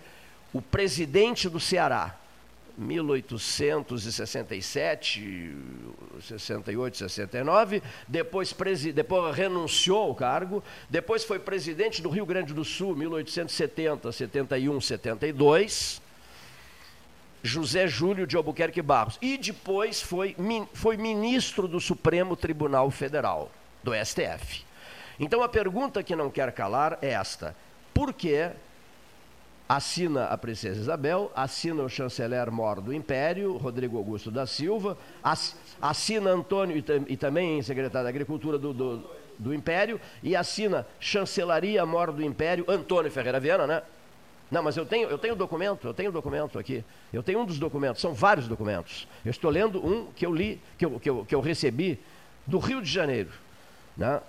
o presidente do Ceará, 1867, 68, 69, depois, depois renunciou ao cargo, depois foi presidente do Rio Grande do Sul, 1870, 71, 72, José Júlio de Albuquerque Barros, e depois foi, foi ministro do Supremo Tribunal Federal, do STF. Então a pergunta que não quer calar é esta: por que assina a princesa Isabel, assina o chanceler mor do Império, Rodrigo Augusto da Silva, assina Antônio, e, também secretário da Agricultura do, do, do, Império, e assina chancelaria mor do Império, Antônio Ferreira Viana, né? Não, mas eu tenho, eu tenho documento, eu tenho documento aqui. Eu tenho um dos documentos, são vários documentos. Eu estou lendo um que eu li, que eu, que eu, que eu recebi do Rio de Janeiro. Né?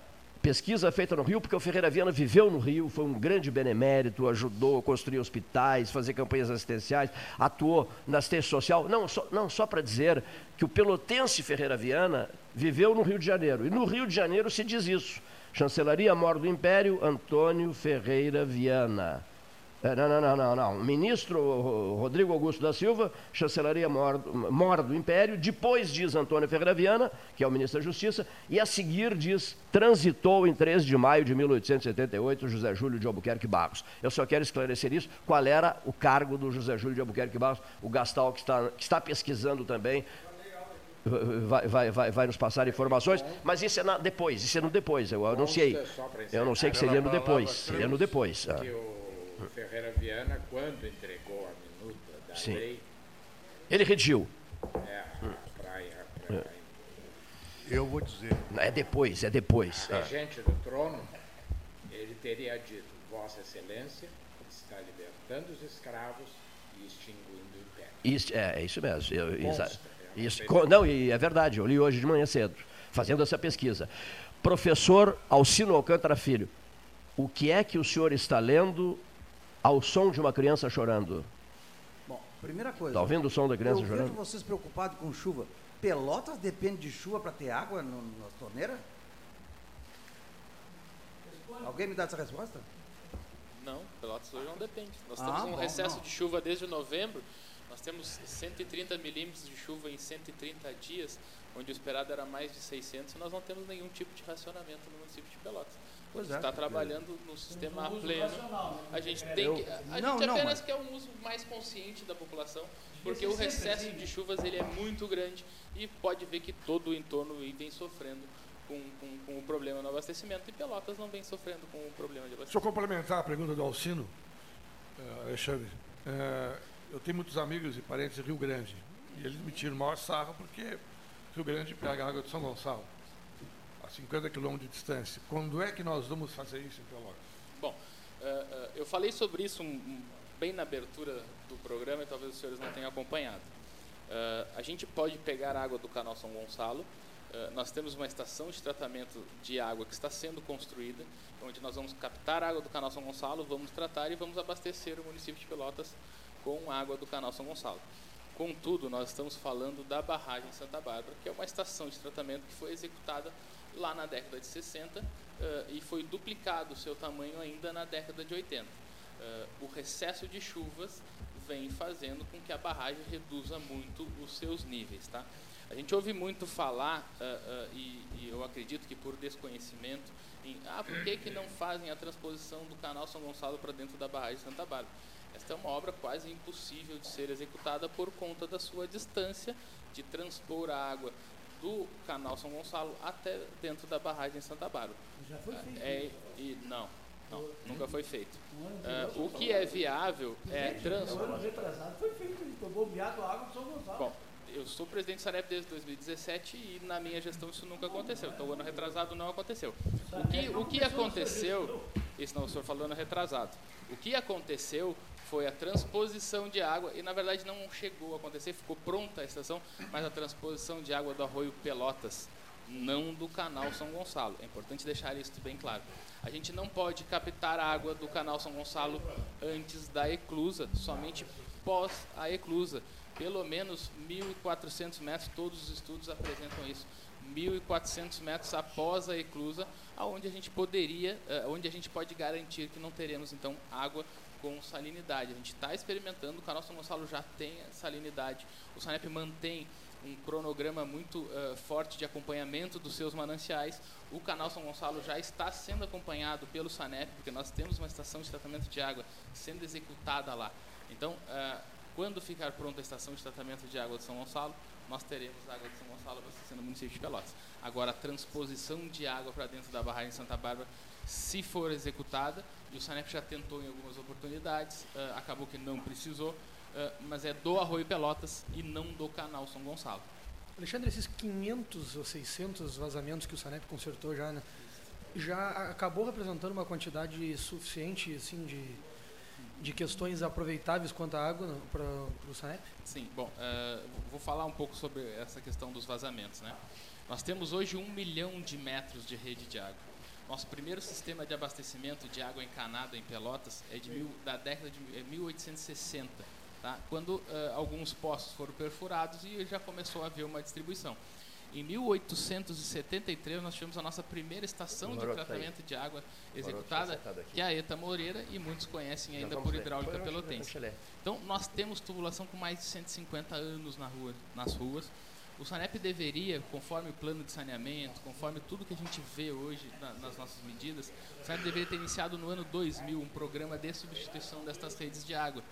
Pesquisa feita no Rio, porque o Ferreira Viana viveu no Rio, foi um grande benemérito, ajudou a construir hospitais, fazer campanhas assistenciais, atuou na assistência social. Não, só, não, só para dizer que o pelotense Ferreira Viana viveu no Rio de Janeiro. E no Rio de Janeiro se diz isso. Chancelaria Mor do Império, Antônio Ferreira Viana. É, não, não, não, não, não. Ministro Rodrigo Augusto da Silva, chancelaria mor, mor do Império, depois diz Antônio Ferreira Viana, que é o ministro da Justiça, e a seguir diz, transitou em 13 de maio de 1878 José Júlio de Albuquerque Barros. Eu só quero esclarecer isso, qual era o cargo do José Júlio de Albuquerque Barros, o Gastal que está, que está pesquisando também, vai, vai, vai, vai nos passar informações, mas isso é na, depois, isso é no depois, eu anunciei. Eu não sei que seria no depois, seria no depois. Ah o Ferreira Viana, quando entregou a minuta da Sim. lei. Ele redigiu. É, a praia. A praia. É. Eu vou dizer. É depois, é depois. A regente do trono, ele teria dito: Vossa Excelência está libertando os escravos e extinguindo o império. Isso, é, é isso mesmo. Eu, Consta, é isso, não, e é verdade, eu li hoje de manhã cedo, fazendo essa pesquisa. Professor Alcino Alcântara Filho, o que é que o senhor está lendo ao som de uma criança chorando? Bom, primeira coisa. Está ouvindo o som da criança eu chorando? Eu vejo vocês preocupados com chuva. Pelotas depende de chuva para ter água no, na torneira? Alguém me dá essa resposta? Não, Pelotas hoje não depende. Nós ah, temos um bom, recesso não. de chuva desde novembro. Nós temos 130 milímetros de chuva em 130 dias, onde o esperado era mais de 600, e nós não temos nenhum tipo de racionamento no município de Pelotas. Pois está é. trabalhando no sistema um pleno. Né? A gente tem que, a não, gente não, apenas mas... quer um uso mais consciente da população, porque o recesso assim. de chuvas ele é muito grande e pode ver que todo o entorno vem sofrendo com, com, com, o problema no abastecimento e Pelotas não vem sofrendo com o problema de abastecimento. Deixa eu complementar a pergunta do Alcino, uh, Alexandre. Uh, eu tenho muitos amigos e parentes em Rio Grande e eles me tiram maior sarro porque Rio Grande pega água de São Gonçalo. 50 quilômetros de distância. Quando é que nós vamos fazer isso em Pelotas? Bom, uh, uh, eu falei sobre isso bem na abertura do programa e talvez os senhores não tenham acompanhado. Uh, a gente pode pegar água do canal São Gonçalo. nós temos uma estação de tratamento de água que está sendo construída, onde nós vamos captar água do canal São Gonçalo, vamos tratar e vamos abastecer o município de Pelotas com água do canal São Gonçalo. Contudo, nós estamos falando da barragem Santa Bárbara, que é uma estação de tratamento que foi executada lá na década de 60 uh, eh, e foi duplicado o seu tamanho ainda na década de 80. Uh, eh, o recesso de chuvas vem fazendo com que a barragem reduza muito os seus níveis. Tá? A gente ouve muito falar, uh, e, e, eu acredito que por desconhecimento, em ah, por que, que não fazem a transposição do canal São Gonçalo para dentro da barragem Santa Bárbara? Esta é uma obra quase impossível de ser executada por conta da sua distância de transpor a água do canal São Gonçalo até dentro da barragem Santa Bárbara. Já foi feito. É, e, não. Não, nunca foi feito. Ah, o que é viável é trans... ano retrasado foi feito, ele a água do São Gonçalo. Bom, eu sou presidente do Sarep desde 2017 e na minha gestão isso nunca aconteceu. Então o ano retrasado não aconteceu. O que, o que aconteceu, isso não, o senhor falou ano retrasado. O que aconteceu foi a transposição de água, e na verdade não chegou a acontecer, ficou pronta a estação, mas a transposição de água do arroio Pelotas, não do canal São Gonçalo. É importante deixar isso bem claro. A gente não pode captar água do canal São Gonçalo antes da eclusa, somente pós a eclusa. Pelo menos 1.400 metros, todos os estudos apresentam isso. 1.400 metros após a eclusa, aonde a gente poderia, eh, onde a gente pode garantir que não teremos então água com salinidade. A gente está experimentando, o canal São Gonçalo já tem salinidade. O Sanep mantém um cronograma muito eh, forte de acompanhamento dos seus mananciais. O canal São Gonçalo já está sendo acompanhado pelo Sanep, porque nós temos uma estação de tratamento de água sendo executada lá. Então, eh, quando ficar pronta a estação de tratamento de água de São Gonçalo, nós teremos água de São Gonçalo abastecendo o município de Pelotas. Agora, a transposição de água para dentro da barragem de Santa Bárbara, se for executada, e o Sanep já tentou em algumas oportunidades, eh, acabou que não precisou, eh, mas é do Arroio Pelotas e não do canal São Gonçalo. Alexandre, esses 500 ou 600 vazamentos que o Sanep consertou já, né, já acabou representando uma quantidade suficiente assim, de, de questões aproveitáveis quanto à água para o Sanep? Sim, bom, eh, vou falar um pouco sobre essa questão dos vazamentos. Né? Nós temos hoje um milhão de metros de rede de água. Nosso primeiro sistema de abastecimento de água encanada em Pelotas é de mil, da década de é 1860, tá? quando uh, alguns poços foram perfurados e já começou a haver uma distribuição. Em 1873 nós tivemos a nossa primeira estação de tratamento de água executada, que é a ETA Moreira, e muitos conhecem ainda por hidráulica pelotense. Então nós temos tubulação com mais de 150 anos na rua, nas ruas. O Sanep deveria, conforme o plano de saneamento, conforme tudo que a gente vê hoje na, nas nossas medidas, o Sanep deveria ter iniciado no ano 2000 um programa de substituição destas redes de água.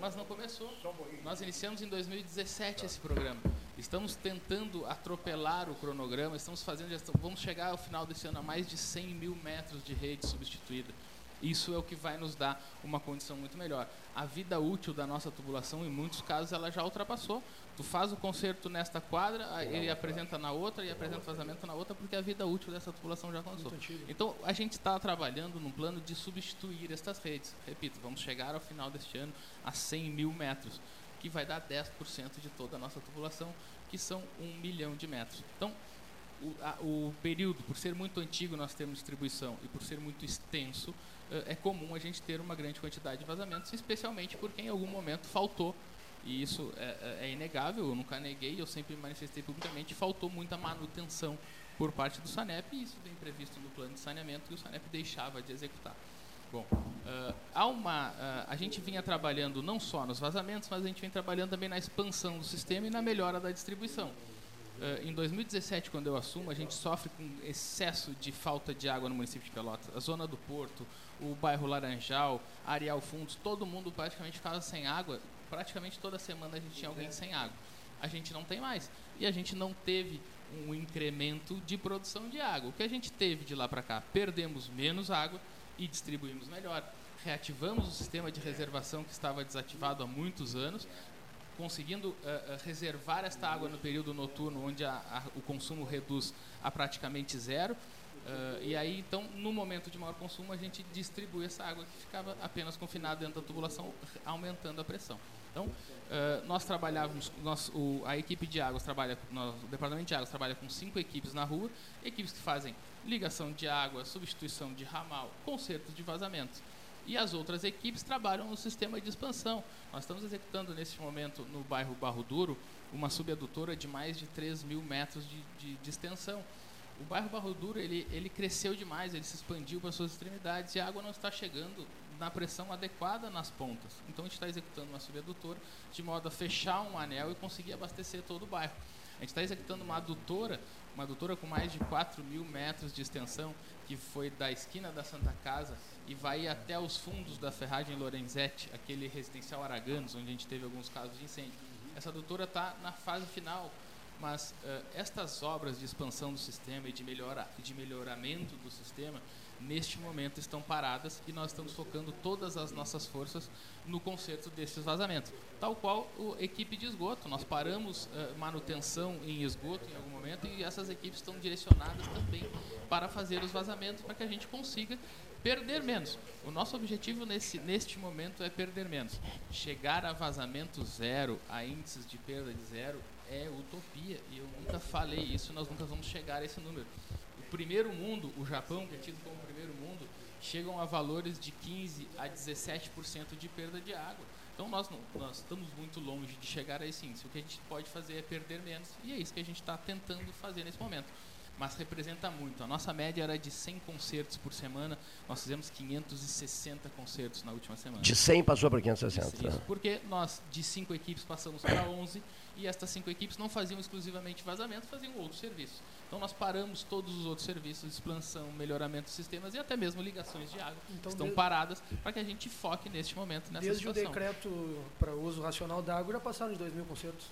Mas não começou. Nós iniciamos em 2017 esse programa. Estamos tentando atropelar o cronograma, estamos fazendo, vamos chegar ao final desse ano a mais de 100 mil metros de rede substituída. Isso é o que vai nos dar uma condição muito melhor. A vida útil da nossa tubulação, em muitos casos, ela já ultrapassou. Tu faz o conserto nesta quadra, ele apresenta na outra e apresenta o vazamento na outra, porque a vida útil dessa tubulação já começou. Então, a gente está trabalhando num plano de substituir estas redes. Repito, vamos chegar ao final deste ano a 100 mil metros, que vai dar 10% de toda a nossa tubulação, que são um milhão de metros. Então, o, a, o período, por ser muito antigo nós temos distribuição e por ser muito extenso, é comum a gente ter uma grande quantidade de vazamentos, especialmente porque em algum momento faltou, e isso é, é inegável, eu nunca neguei, eu sempre manifestei publicamente, faltou muita manutenção por parte do SANEP, e isso vem previsto no plano de saneamento, e o SANEP deixava de executar. Bom, uh, há uma, uh, a gente vinha trabalhando não só nos vazamentos, mas a gente vem trabalhando também na expansão do sistema e na melhora da distribuição. Uh, em 2017, quando eu assumo, a gente sofre com excesso de falta de água no município de Pelotas. A zona do Porto, o bairro Laranjal, Areal Fundos, todo mundo praticamente ficava sem água. Praticamente toda semana a gente tinha alguém sem água. A gente não tem mais. E a gente não teve um incremento de produção de água. O que a gente teve de lá para cá? Perdemos menos água e distribuímos melhor. Reativamos o sistema de reservação que estava desativado há muitos anos, conseguindo uh, reservar esta água no período noturno, onde a, a, o consumo reduz a praticamente zero. Uh, e aí, então, no momento de maior consumo, a gente distribui essa água que ficava apenas confinada dentro da tubulação, aumentando a pressão. Então, uh, nós trabalhávamos, nós, o, a equipe de águas trabalha, nós, o departamento de águas trabalha com cinco equipes na rua, equipes que fazem ligação de água, substituição de ramal, conserto de vazamentos. E as outras equipes trabalham no sistema de expansão. Nós estamos executando neste momento no bairro Barro Duro uma subadutora de mais de 3 mil metros de, de, de extensão o bairro Barro Duro ele, ele cresceu demais, ele se expandiu para suas extremidades e a água não está chegando na pressão adequada nas pontas. Então a gente está executando uma subadutora de modo a fechar um anel e conseguir abastecer todo o bairro. A gente está executando uma adutora, uma adutora com mais de 4 mil metros de extensão, que foi da esquina da Santa Casa e vai até os fundos da ferragem Lorenzetti, aquele residencial Araganos, onde a gente teve alguns casos de incêndio. Essa adutora está na fase final mas uh, estas obras de expansão do sistema e de, melhora, de melhoramento do sistema, neste momento estão paradas e nós estamos focando todas as nossas forças no conserto desses vazamentos. Tal qual a equipe de esgoto. Nós paramos uh, manutenção em esgoto em algum momento e essas equipes estão direcionadas também para fazer os vazamentos para que a gente consiga perder menos. O nosso objetivo nesse, neste momento é perder menos. Chegar a vazamento zero, a índices de perda de zero, é utopia. E eu nunca falei isso, nós nunca vamos chegar a esse número. O primeiro mundo, o Japão, que é tido como primeiro mundo, chegam a valores de 15 a 17% de perda de água. Então nós, nós estamos muito longe de chegar a esse índice. O que a gente pode fazer é perder menos. E é isso que a gente está tentando fazer nesse momento mas representa muito. A nossa média era de 100 concertos por semana, nós fizemos 560 concertos na última semana. De 100 passou para 560. Isso, porque nós, de cinco equipes, passamos para 11 e estas cinco equipes não faziam exclusivamente vazamento, faziam outros serviços. Então nós paramos todos os outros serviços, expansão, melhoramento de sistemas e até mesmo ligações de água então, estão paradas para que a gente foque neste momento nessa desde situação. Desde o decreto para uso racional da água já passaram de 2 mil concertos?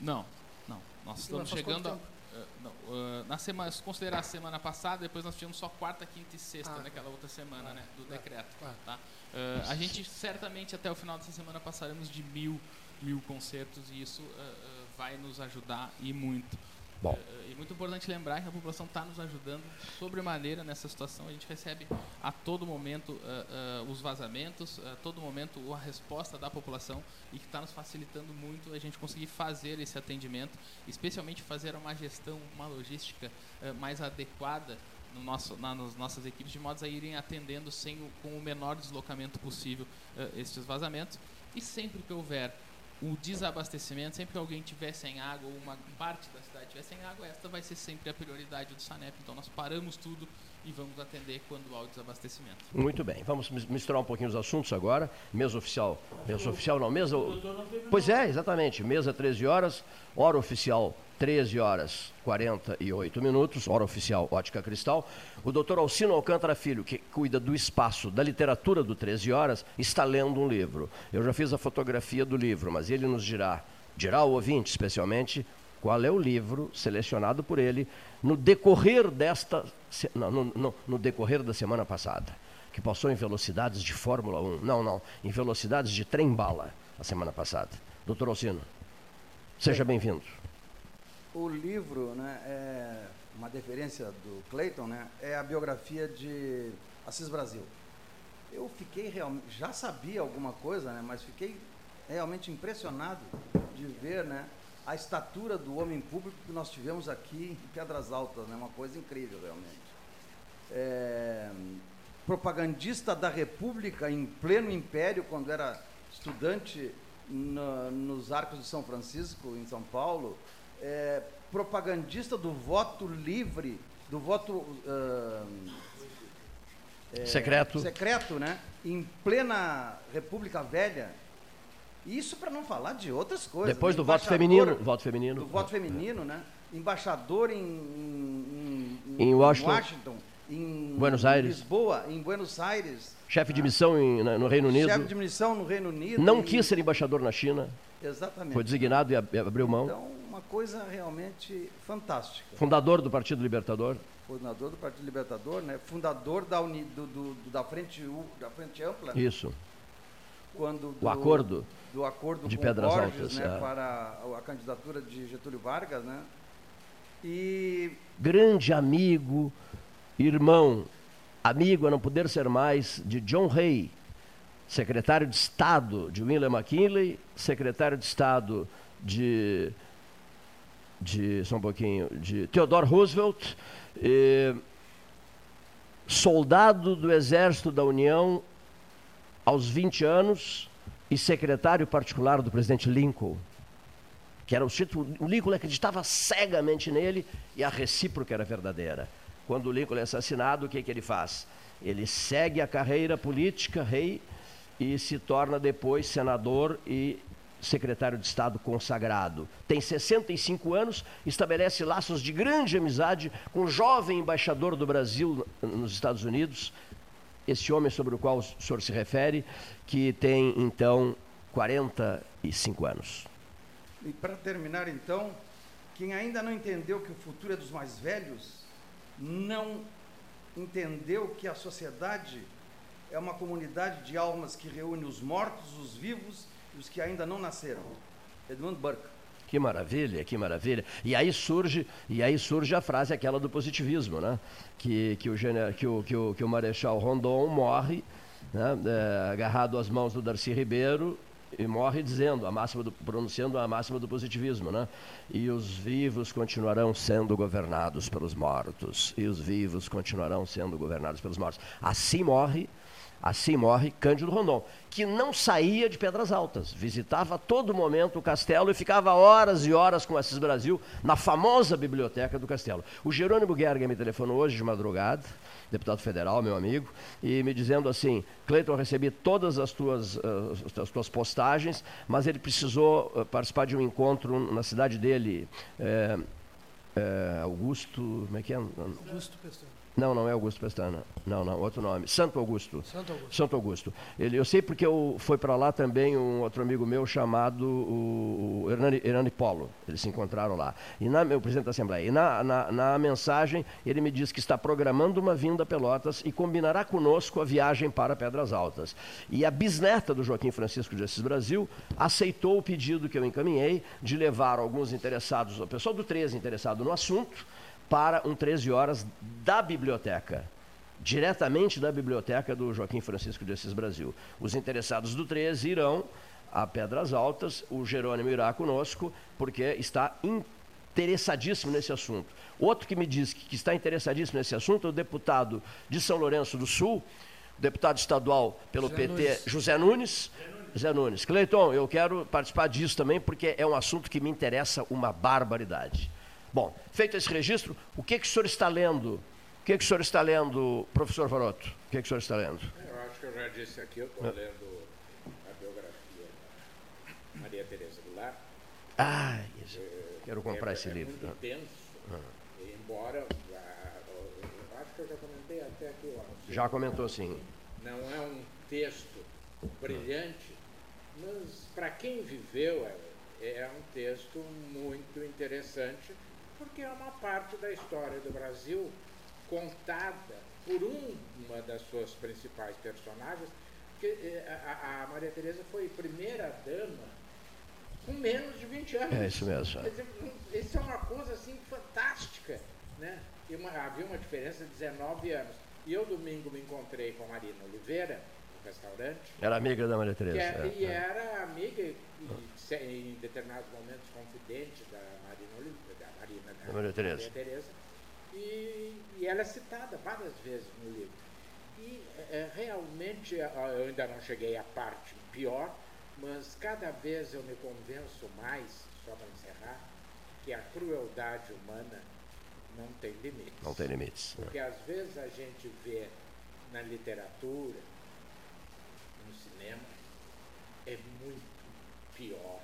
Não, não. Nós estamos chegando a, Uh, não, uh, na semana, se considerar a semana passada, depois nós tivemos só quarta, quinta e sexta ah, naquela outra semana, ah, né, do ah, decreto. Tá? Uh, a gente certamente até o final dessa semana passaremos de mil, mil concertos e isso vai nos ajudar e muito. Bom. É, é muito importante lembrar que a população está nos ajudando sobremaneira nessa situação. A gente recebe a todo momento uh, uh, os vazamentos, a todo momento a resposta da população e que está nos facilitando muito a gente conseguir fazer esse atendimento, especialmente fazer uma gestão, uma logística uh, mais adequada no nosso, na, nas nossas equipes, de modo a irem atendendo sem com o menor deslocamento possível estes vazamentos. E sempre que houver o desabastecimento, sempre que alguém tiver sem água ou uma parte da cidade tiver sem água, esta vai ser sempre a prioridade do SANEP. Então nós paramos tudo e vamos atender quando há o desabastecimento. Muito bem, vamos misturar um pouquinho os assuntos agora. Mesa oficial, mesa oficial não, mesa... Pois é, exatamente, mesa 13 horas, hora oficial 13 horas 48 minutos, hora oficial Ótica Cristal. O doutor Alcino Alcântara Filho, que cuida do espaço da literatura do 13 horas, está lendo um livro. Eu já fiz a fotografia do livro, mas ele nos dirá, dirá ao ouvinte especialmente, qual é o livro selecionado por ele no decorrer desta. Não, no, no, no decorrer da semana passada, que passou em velocidades de Fórmula 1. Não, não, em velocidades de trem-bala a semana passada. Doutor Alcino, seja bem-vindo o livro, né, é uma deferência do Clayton, né, é a biografia de Assis Brasil. Eu fiquei realmente, já sabia alguma coisa, né, mas fiquei realmente impressionado de ver, né, a estatura do homem público que nós tivemos aqui em Pedras Altas, né, uma coisa incrível realmente. É, propagandista da República em pleno império, quando era estudante no, nos Arcos de São Francisco, em São Paulo, é, propagandista do voto livre, do voto uh, é, secreto. secreto, né? Em plena República Velha. Isso para não falar de outras coisas. Depois do voto feminino, voto feminino. Do voto feminino, né? Embaixador em, em, em, em Washington, Washington, em Buenos Aires, Lisboa, em Buenos Aires. Chefe de missão em, no Reino Unido. Chefe de missão no Reino Unido. Não e... quis ser embaixador na China. Exatamente. Foi designado e abriu mão. Então, coisa realmente fantástica. Fundador do Partido Libertador? Fundador do Partido Libertador, né? Fundador da, uni, do, do, da, frente, da Frente Ampla. Isso. Quando do, o acordo. Do acordo de Pedras Borges, Altas, né? É. Para a, candidatura de Getúlio Vargas, né? E... Grande amigo, irmão, amigo a não poder ser mais, de John Hay, secretário de Estado de William McKinley, secretário de Estado de, de só um pouquinho, de Theodore Roosevelt, soldado do Exército da União aos 20 anos e secretário particular do presidente Lincoln, que era o título, o Lincoln acreditava cegamente nele e a recíproca era verdadeira. Quando o Lincoln é assassinado, o que, que ele faz? Ele segue a carreira política, rei, e se torna depois senador e secretário de Estado consagrado. Tem 65 anos, estabelece laços de grande amizade com o jovem embaixador do Brasil nos Estados Unidos, esse homem sobre o qual o senhor se refere, que tem então 45 anos. E para terminar então, quem ainda não entendeu que o futuro é dos mais velhos, não entendeu que a sociedade é uma comunidade de almas que reúne os mortos, os vivos e os que ainda não nasceram. Edmund Burke. Que maravilha, que maravilha. E aí surge, e aí surge a frase aquela do positivismo, né? Que, que, o, que, o, que, o, que o Marechal Rondon morre né? é, agarrado às mãos do Darcy Ribeiro e morre dizendo a máxima do, pronunciando a máxima do positivismo, né? E os vivos continuarão sendo governados pelos mortos, e os vivos continuarão sendo governados pelos mortos. Assim morre Assim morre Cândido Rondon, que não saía de Pedras Altas, visitava a todo momento o castelo e ficava horas e horas com Assis Brasil na famosa biblioteca do castelo. O Jerônimo Guerra me telefonou hoje de madrugada, deputado federal, meu amigo, e me dizendo assim: Cleiton, recebi todas as tuas, uh, as tuas postagens, mas ele precisou uh, participar de um encontro na cidade dele, é, Augusto. Como é que é? Augusto Pestana. Não, não é Augusto Pestana. Não, não, outro nome. Santo Augusto. Santo Augusto. Santo Augusto. Ele, eu sei porque eu, foi para lá também um outro amigo meu chamado o, o Hernani, Hernani Polo. Eles se encontraram lá. E na, o presidente da Assembleia. E na, na, na, mensagem ele me diz que está programando uma vinda a Pelotas e combinará conosco a viagem para Pedras Altas. E a bisneta do Joaquim Francisco de Assis Brasil aceitou o pedido que eu encaminhei de levar alguns interessados, o pessoal do 13 interessado no assunto, para um 13 horas da biblioteca, diretamente da biblioteca do Joaquim Francisco de Assis Brasil. Os interessados do 13 irão a Pedras Altas, o Jerônimo irá conosco, porque está interessadíssimo nesse assunto. Outro que me diz que, está interessadíssimo nesse assunto é o deputado de São Lourenço do Sul, deputado estadual pelo José PT, Nunes. José Nunes. José Nunes. Cleiton, eu quero participar disso também, porque é um assunto que me interessa uma barbaridade. Bom, feito esse registro, o que, que o senhor está lendo? O que, que o senhor está lendo, professor Varoto? O que, que o senhor está lendo? Eu acho que eu já disse aqui, eu estou lendo a biografia da Maria Tereza Goulart. Ah, isso. quero comprar é, esse é livro. Muito denso, ah. embora, ah, eu acho que eu já comentei até aqui. Ó, já comentou, sim. Não é um texto brilhante, mas para quem viveu, é, é um texto muito interessante porque é uma parte da história do Brasil contada por um, uma das suas principais personagens, que eh, a, a Maria Teresa foi primeira dama com menos de 20 anos. É isso mesmo. Isso é uma coisa assim fantástica, né? Uma, havia uma diferença de 19 anos. E eu domingo me encontrei com a Marina Oliveira no restaurante. Era amiga da Maria Teresa. É, é, e era amiga e, em determinados momentos confidente da Marina Oliveira Marina, né? Maria Tereza. Tereza. E, e ela é citada várias vezes no livro. E é, realmente, eu ainda não cheguei à parte pior, mas cada vez eu me convenço mais, só para encerrar, que a crueldade humana não tem limites. Não tem limites. Porque né? às vezes a gente vê na literatura, no cinema, é muito pior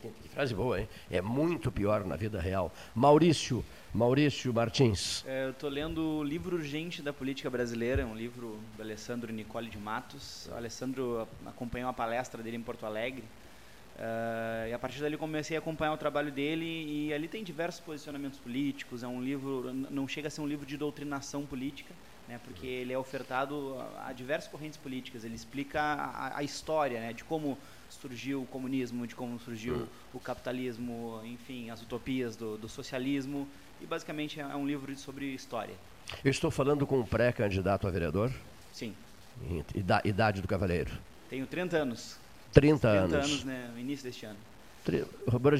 que frase boa, hein? É muito pior na vida real. Maurício, Maurício Martins. É, eu estou lendo o livro urgente da política brasileira, um livro do Alessandro Nicole de Matos. O Alessandro acompanhou uma palestra dele em Porto Alegre. Uh, e a partir dali comecei a acompanhar o trabalho dele e ali tem diversos posicionamentos políticos. É um livro, não chega a ser um livro de doutrinação política, né, porque ele é ofertado a, a diversas correntes políticas. Ele explica a, a história né, de como surgiu o comunismo, de como surgiu uhum. o capitalismo, enfim, as utopias do, do socialismo. E basicamente é um livro sobre história. Eu estou falando com um pré-candidato a vereador? Sim. Idade do Cavaleiro? Tenho 30 anos. 30, 30 anos. 30 anos, né, no início deste ano. Tri...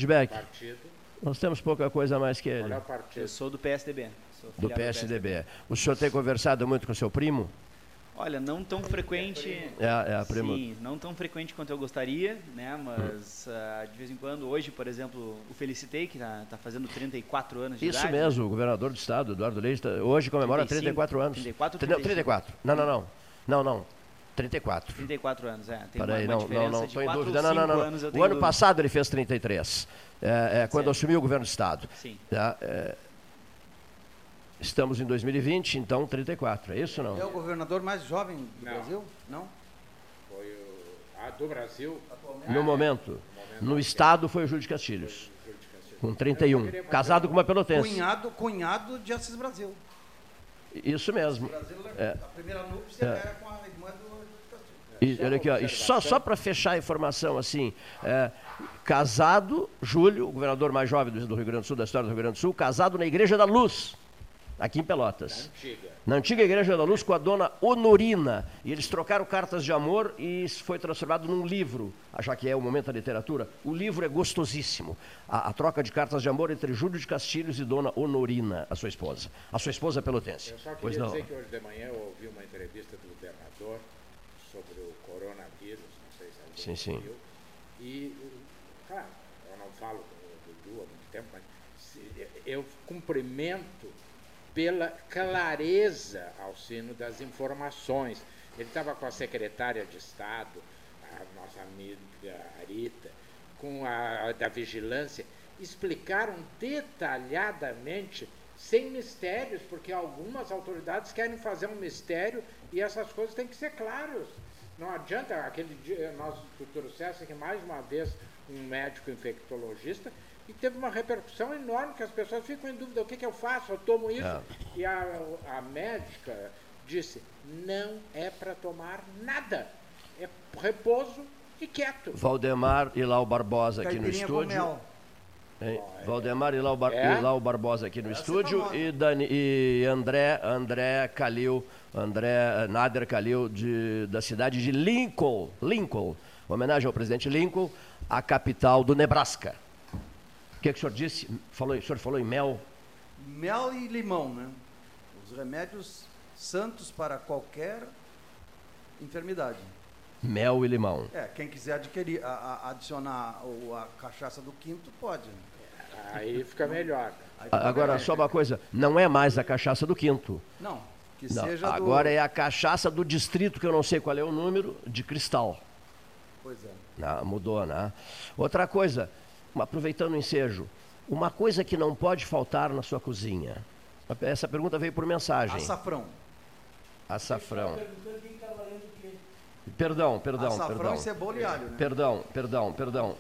Beck. Partido. Nós temos pouca coisa mais que ele. É Eu sou do PSDB. Sou do PSDB. do PSDB. O senhor tem conversado muito com seu primo? Olha, não tão frequente. É, é a prima. Sim, não tão frequente quanto eu gostaria, né? Mas uh, de vez em quando, hoje, por exemplo, o Felicitei, que está tá fazendo 34 anos de Isso idade. mesmo, o governador do estado, Eduardo Leite, tá, hoje comemora 35, 34 anos. 34 ou 34? Não, não, não. Não, não. 34. 34 anos, é. Tem Peraí, uma, não, não, não, estou em dúvida. Não, não, não. O ano dúvida. passado ele fez 33, é, é, quando assumiu o governo do Estado. Sim. Tá? É, Estamos em 2020, então 34, é isso ou não? É o governador mais jovem do não. Brasil? Não? Foi o. Ah, do Brasil? No momento. No, momento, no estado foi o Júlio de Castilhos. Júlio de Castilhos. Com 31. Casado com uma pelotense. Cunhado, cunhado de Assis Brasil. Isso mesmo. Brasil, É. A primeira núpcia É. era com a irmã do E, olha aqui, ó, e só, só para fechar a informação, assim, é, casado, Júlio, o governador mais jovem do Rio Grande do Sul, da história do Rio Grande do Sul, casado na Igreja da Luz, aqui em Pelotas. Antiga. Na antiga Igreja da Luz com a dona Honorina. E eles trocaram cartas de amor e isso foi transformado num livro, já que é o momento da literatura. O livro é gostosíssimo. A, a troca de cartas de amor entre Júlio de Castilhos e dona Honorina, a sua esposa. A sua esposa é pelotense. Eu só Pois queria não. dizer que hoje de manhã eu ouvi uma entrevista do governador sobre o coronavírus, não sei se alguém Sim, sim. viu. E, claro, eu não falo com o Dudu há muito tempo, mas eu cumprimento pela clareza ao sino das informações. Ele estava com a secretária de Estado, a nossa amiga Arita, com a da vigilância, explicaram detalhadamente, sem mistérios, porque algumas autoridades querem fazer um mistério e essas coisas têm que ser claras. Não adianta, aquele dia, do trouxesse aqui mais uma vez um médico infectologista e teve uma repercussão enorme, que as pessoas ficam em dúvida, o que, que eu faço? Eu tomo isso? É. E a, a médica disse, não é para tomar nada. É repouso e quieto. Valdemar e Lau Barbosa aqui no estúdio. Hein? Valdemar e Lau, Bar- É? e Lau Barbosa aqui no Essa é estúdio famosa. e, Dani, e André, André Calil, André eh, Nader Calil de, da cidade de Lincoln, Lincoln, homenagem ao presidente Lincoln, a capital do Nebraska. O que, que o senhor disse? Falou, o senhor falou em mel? Mel e limão, né? Os remédios santos para qualquer enfermidade. Mel e limão. É, quem quiser adquirir, a- a- adicionar o- a cachaça do quinto, pode. né? Aí fica melhor. Aí fica Agora, melhor. só uma coisa, não é mais a cachaça do quinto. Não, que Não, seja do... agora é a cachaça do distrito, que eu não sei qual é o número, de cristal. Pois é. Não, mudou, né? Outra coisa, aproveitando o ensejo, uma coisa que não pode faltar na sua cozinha. Essa pergunta veio por mensagem. Açafrão. Açafrão. Quê. Perdão, perdão, Açafrão perdão. e cebola e alho, né? Perdão, perdão, perdão.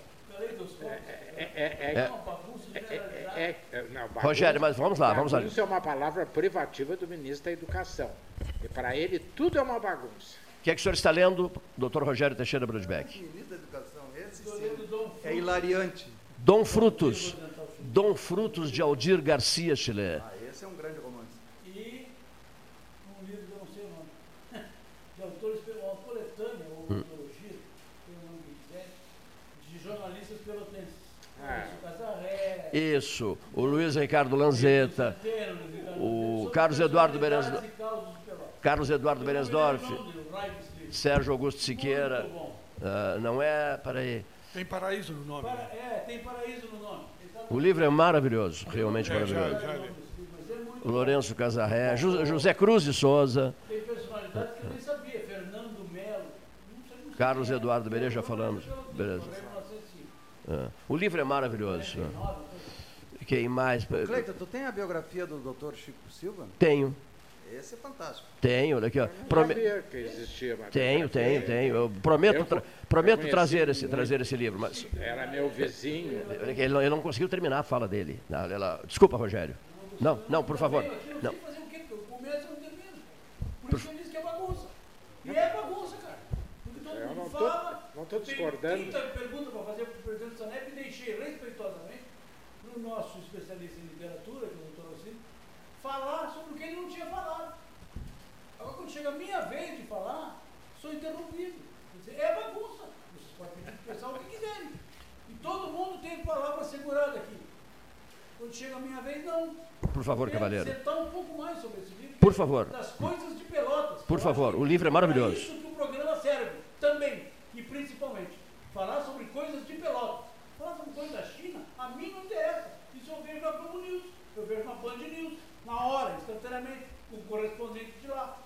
É, é, É uma bagunça generalizada. é, é, não, bagunça- Rogério, mas vamos lá, vamos lá. Bagunça é uma palavra privativa do ministro da Educação. E para ele tudo é uma bagunça. O que é que o senhor está lendo, doutor Rogério Teixeira Brodbeck? Ministro da Educação, esse sim. É hilariante. Dom Frutos. Dom Frutos de Aldir Garcia Chile. Ah, esse é um grande romance. E um livro que eu não sei o nome. De autores, uma coletânea ou Hum. antologia, tem o nome que quiser, de jornalistas pelotenses. Ah. Isso, o Luiz Ricardo Lanzetta, o Carlos Eduardo Pelotas. Carlos Eduardo livro. Sérgio Augusto Siqueira. Ah, não é, peraí. Tem paraíso no nome. Para- né? é, tem paraíso no nome. Tá O livro é maravilhoso, realmente É, já- maravilhoso. já li. Mas é Lourenço Casarré, José Cruz de Souza, Tem personalidades que eu nem sabia. Fernando Melo. Carlos é. Eduardo Bereja, já falamos. Beleza. ah, o livro é maravilhoso. Quem mais? Cleiton, tu tem a biografia do Dr. Chico Silva? Tenho, Esse é fantástico. tenho, olha aqui, ó. Não Prome- sabia que existia uma Tenho, tenho, tenho. Eu prometo, Eu- tra- eu prometo conheci trazer esse, muito. trazer esse livro, mas Era meu vizinho. ele não, ele não conseguiu terminar a fala dele. Não, lá. Desculpa, Rogério. Não, não, por favor. Eu não Não. sei fazer o quê, porque eu começo não termino. Por isso que eu disse que é bagunça. E é bagunça, cara. Porque todo Eu mundo não tô- fala. não tô eu tenho discordando. 30 perguntas para fazer para o presidente Sanep e deixei respeitosamente para o nosso especialista em literatura, que é o doutor Alcino, falar sobre o que ele não tinha falado. Agora, quando chega a minha vez de falar, sou interrompido. É bagunça. Vocês podem pedir para o pessoal o que quiserem. E todo mundo tem palavra segurada aqui. Quando chega a minha vez, não. Por favor, Quero cavaleiro. dissertar um pouco mais sobre esse livro. Por que é favor. Das coisas de Pelotas. Por favor, que o livro é É maravilhoso. isso que o programa serve. Também. E principalmente. Falar sobre coisas de Pelotas. Falar sobre coisas da China, a mim não interessa. Isso eu vejo na Globo News. Eu vejo na Band News. Na hora, instantaneamente. Com o correspondente de lá.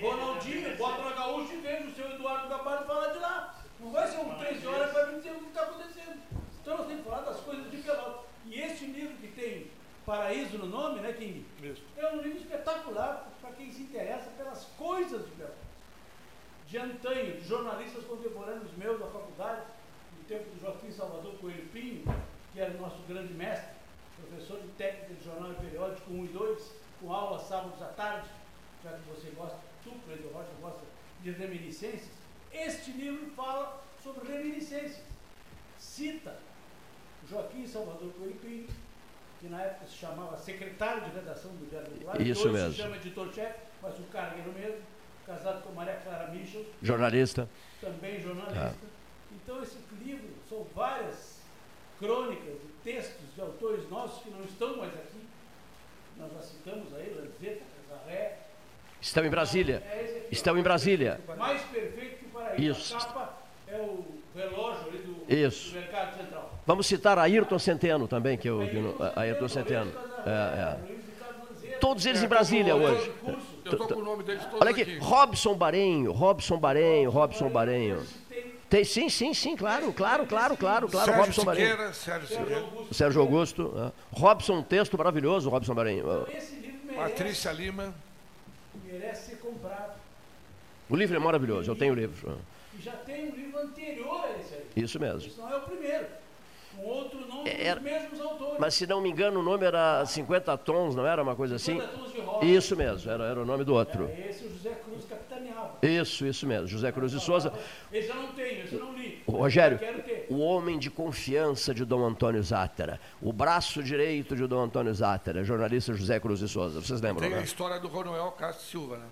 Ronaldinho, bota na gaúcha e vejo o seu Eduardo Gabardo falar de lá. Não vai ser um 13 horas para me dizer o que está acontecendo. Então nós temos que falar das coisas de Pelotas. E este livro que tem Paraíso no nome, né, King? Isso. É um livro espetacular para quem se interessa pelas coisas de Pelotas. De antanho, de jornalistas contemporâneos meus da faculdade, no tempo do Joaquim Salvador Coelho Pinho, que era o nosso grande mestre, professor de técnica de jornal e periódico 1 e 2, com aula sábados à tarde, já que você gosta, tu, Cleiton Rocha, gosta de reminiscências. Este livro fala sobre reminiscências. Cita Joaquim Salvador Coelho que na época se chamava secretário de redação do Diário Popular, Isso hoje mesmo. se chama editor-chefe, mas o cargo era o mesmo, casado com Maria Clara Michels, Jornalista. também jornalista. Então esse livro são várias crônicas textos de autores nossos que não estão mais aqui. Nós já citamos aí, Lanzetta, Casarré. Estão em Brasília. É. Estão em Brasília. Mais perfeito que o paraíso. Isso. A capa é o relógio ali do, Isso. do Mercado Central. Vamos citar Ayrton Centeno também, que eu vi no, a- Ayrton Centeno. É, é. Todos eles em Brasília hoje. Eu estou com o nome deles todos Olha aqui, aqui. Robson Barenho, Robson Barenho, Robson Barenho. Tem, sim, sim, sim, claro, claro, claro, claro, claro, Sérgio Robson. Siqueira, Sérgio Siqueira. Sérgio Augusto. é. Robson, um texto maravilhoso, Robson Barenho. Esse livro merece, Patrícia Lima. merece ser comprado. O livro é maravilhoso, eu tenho o livro. E já tem um livro anterior a esse aí. Isso mesmo. Isso não é o primeiro. Com outro nome Era- dos mesmos autores. Mas se não me engano, o nome era 50 tons, não era uma coisa assim? 50 tons de rosa. Isso mesmo, era, era o nome do outro. É, esse o José. Isso, isso mesmo. José Cruz de Souza. Esse eu não tenho, esse eu não li. O Rogério, o homem de confiança de Dom Antônio Zátera, o braço direito de Dom Antônio Zátera, jornalista José Cruz de Souza. Vocês lembram, Tem a né? história do Ronoel Castro Silva, né?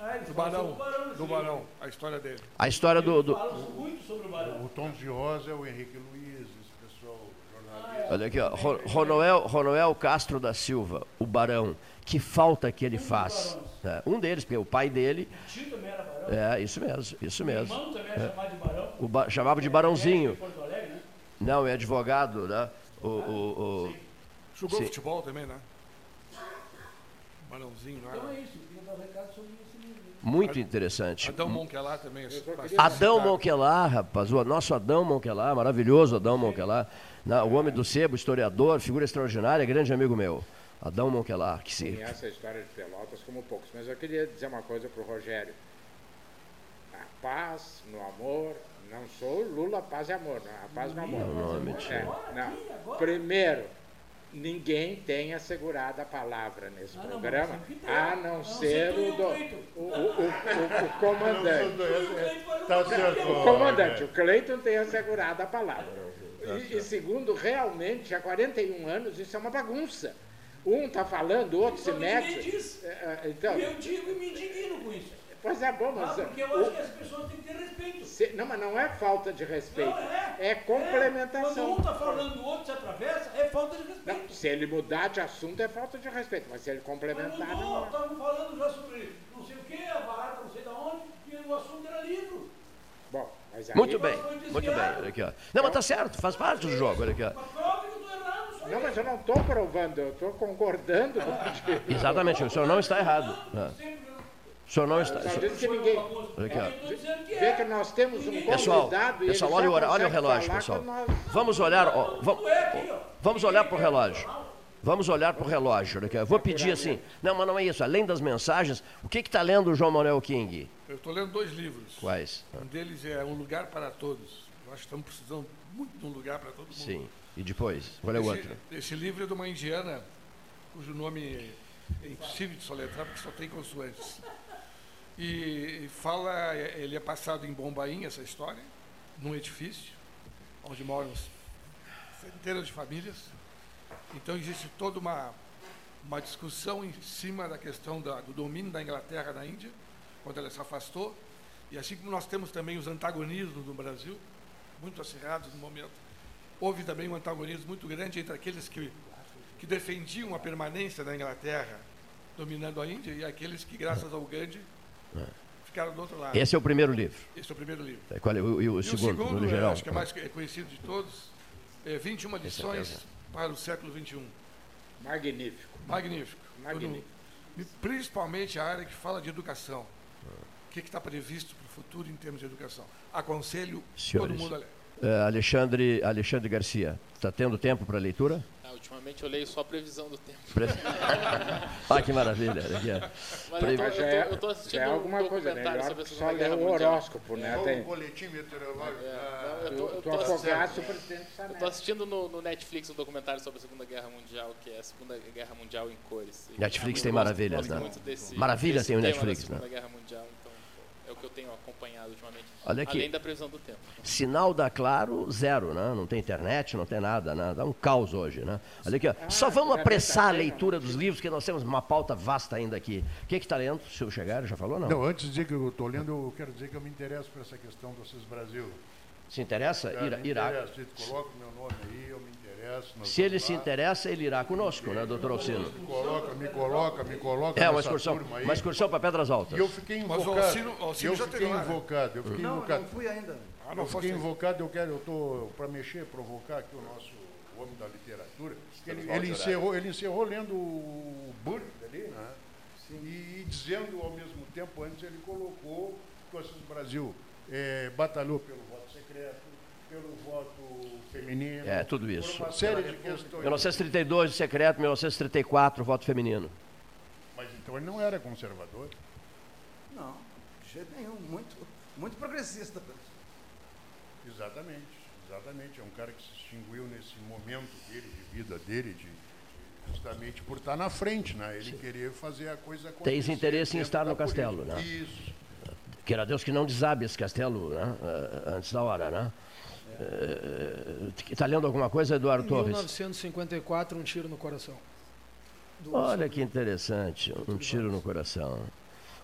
Ah, Do Barão. Do. Barão, a história dele. A história do. do- muito sobre o Barão. O Tom de Rosa é o Henrique Luiz, esse pessoal jornalista. Olha aqui, ó. Ro- Ronoel, Ronoel Castro da Silva, o Barão. Que falta que ele faz. É, um deles, porque o pai dele. O tio também era Barão. É, isso mesmo, isso O mesmo. irmão também era chamado de Barão. O ba- chamava de Em Barãozinho. Porto Alegre, né? Não, é advogado, né? O, o- o- Jogou Sim. futebol também, né? Barãozinho, não Então era? é isso. Eu queria dar um recado sobre esse livro. muito interessante. Adão Monquelar também. Adão. Monquelar, rapaz, o nosso Adão Monquelar, maravilhoso Adão Monquelar, né, o homem do sebo, historiador, figura extraordinária, grande amigo meu. Adão Monquelar, que se. Conhece a história de Pelotas como poucos, mas eu queria dizer uma coisa para o Rogério. A paz no amor, não sou Lula paz e amor, não, a paz no amor. Não, não, mentira. É, não. Primeiro, ninguém tem assegurado a palavra nesse Ah, não, programa, tem. a não Não, ser o, do, e o o, o, o- o comandante. Tá certo. O comandante, o Cleiton tem assegurado a palavra. E, e segundo, realmente, há 41 anos, isso é uma bagunça. Um está falando, o outro se Porque ninguém mete. diz. É, é, Então, E eu digo e me indigno com isso. pois é bom, Ah, mas. porque eu o- acho que as pessoas têm que ter respeito. se- não, mas não é falta de respeito. Não, é. É complementação. Quando um está falando e o outro se atravessa, é falta de Não, respeito. se ele mudar de assunto é falta de respeito, mas se ele Mas complementar. mudou, Não é. estavam falando já sobre não sei o que, a barata não sei de onde, e o assunto era livro. Bom, mas aí. Muito bem, muito bem, olha aqui, ó. Não, mas tá certo, faz parte do jogo, olha aqui, ó. Mas Não, mas eu não estou provando, eu estou concordando com o que Exatamente, o senhor não está errado. é. O senhor não está. Só disse que ninguém. Olha Vê que nós temos um Pessoal, convidado pessoal, olha só o, hora- olha o relógio, pessoal. nós- Vamos olhar, ó, vam- Não aqui, ó. vamos olhar para o relógio. Vamos olhar para o relógio. olha. Eu vou pedir assim. Não, mas não é isso. Além das mensagens, o que está lendo o João Manuel King? Eu estou lendo dois livros. Quais? Um deles é Um Lugar para Todos. Que estamos precisando muito de um lugar para todo mundo. Sim. E depois? Qual é o esse, outro? Esse livro é de uma indiana cujo nome é impossível de soletrar porque só tem consoantes. E, e fala, ele é passado em Bombaim, essa história, num edifício, onde moram centenas de famílias. Então existe toda uma, uma discussão em cima da questão da- do domínio da Inglaterra na Índia, quando ela se afastou. E assim como nós temos também os antagonismos no Brasil, muito acirrados no momento, houve também um antagonismo muito grande entre aqueles que, que defendiam a permanência da Inglaterra dominando a Índia e aqueles que, graças ao Gandhi, ficaram do outro lado. Esse é o primeiro livro. Esse é o primeiro livro. É, Qual é o, e o E segundo, o segundo, no é, geral? acho que é mais é conhecido de todos, é 21 lições certeza. para o século XXI. Magnífico. Magnífico. Magnífico. Principalmente a área que fala de educação. O que está previsto para o futuro em termos de educação. Aconselho Senhores. todo mundo a ler. Eh, Alexandre, Alexandre Garcia, está tendo tempo para leitura? Ah, ultimamente eu leio só a previsão do tempo. Pre- ah, que maravilha. Aqui, ó. Mas Pre- eu é, tô assistindo é um alguma coisa, né? sobre a Segunda Guerra o Mundial. horóscopo, né? Ou Tem, um boletim meteorológico. É, ah, não, eu tô assistindo, o assistindo no, no Netflix um documentário sobre a Segunda Guerra Mundial, que é a Segunda Guerra Mundial em cores. Netflix eu tem maravilhas, né? Maravilhas desse tem o Netflix, da Segunda né? Guerra Mundial, é o que eu tenho acompanhado ultimamente. Olha aqui. Além da previsão do tempo. Sinal da Claro, zero, né? Não tem internet, não tem nada, né? Dá um caos hoje, né? Olha aqui, ó. Só vamos apressar a tá leitura dos livros, que nós temos uma pauta vasta ainda aqui. O que está lendo? Se eu chegar, já falou, não? Não, antes de dizer que eu estou lendo, eu quero dizer que eu me interesso por essa questão do Assis Brasil. Se interessa? Cara, interessa. Se coloca o meu nome aí, eu me interesso. nós Se ele se interessa, ele irá conosco, né, doutor Alcino? Me coloca, me coloca, me coloca É, uma excursão, turma aí. uma excursão para Pedras Altas. E eu fiquei Mas o invocado. Alcino- o Alcino eu já fiquei né? invocado, eu fiquei Não, invocado. não fui ainda. Ah, não, eu fiquei invocado, eu quero, eu tô para mexer, provocar aqui o nosso homem da literatura. Ele, ele encerrou, ele encerrou lendo o Burke ali, né? E dizendo ao mesmo tempo, antes ele colocou que o Assis Brasil eh, batalhou pelo voto secreto, pelo voto feminino. É, tudo isso. Uma série de questões. 1932, secreto, 1934, voto feminino. Mas então ele não era conservador. Não, de jeito nenhum. Muito, muito progressista. Exatamente, exatamente. É um cara que se distinguiu nesse momento dele, de vida dele, de, justamente por estar na frente, né? Ele queria fazer a coisa acontecer. Tens interesse em estar no castelo, política. né? Isso. Queira Deus que não desabe esse castelo né? eh, antes da hora, né? Está lendo alguma coisa, Eduardo Em Torres? 1954, um tiro no coração. Do Olha que interessante, um tiro no coração.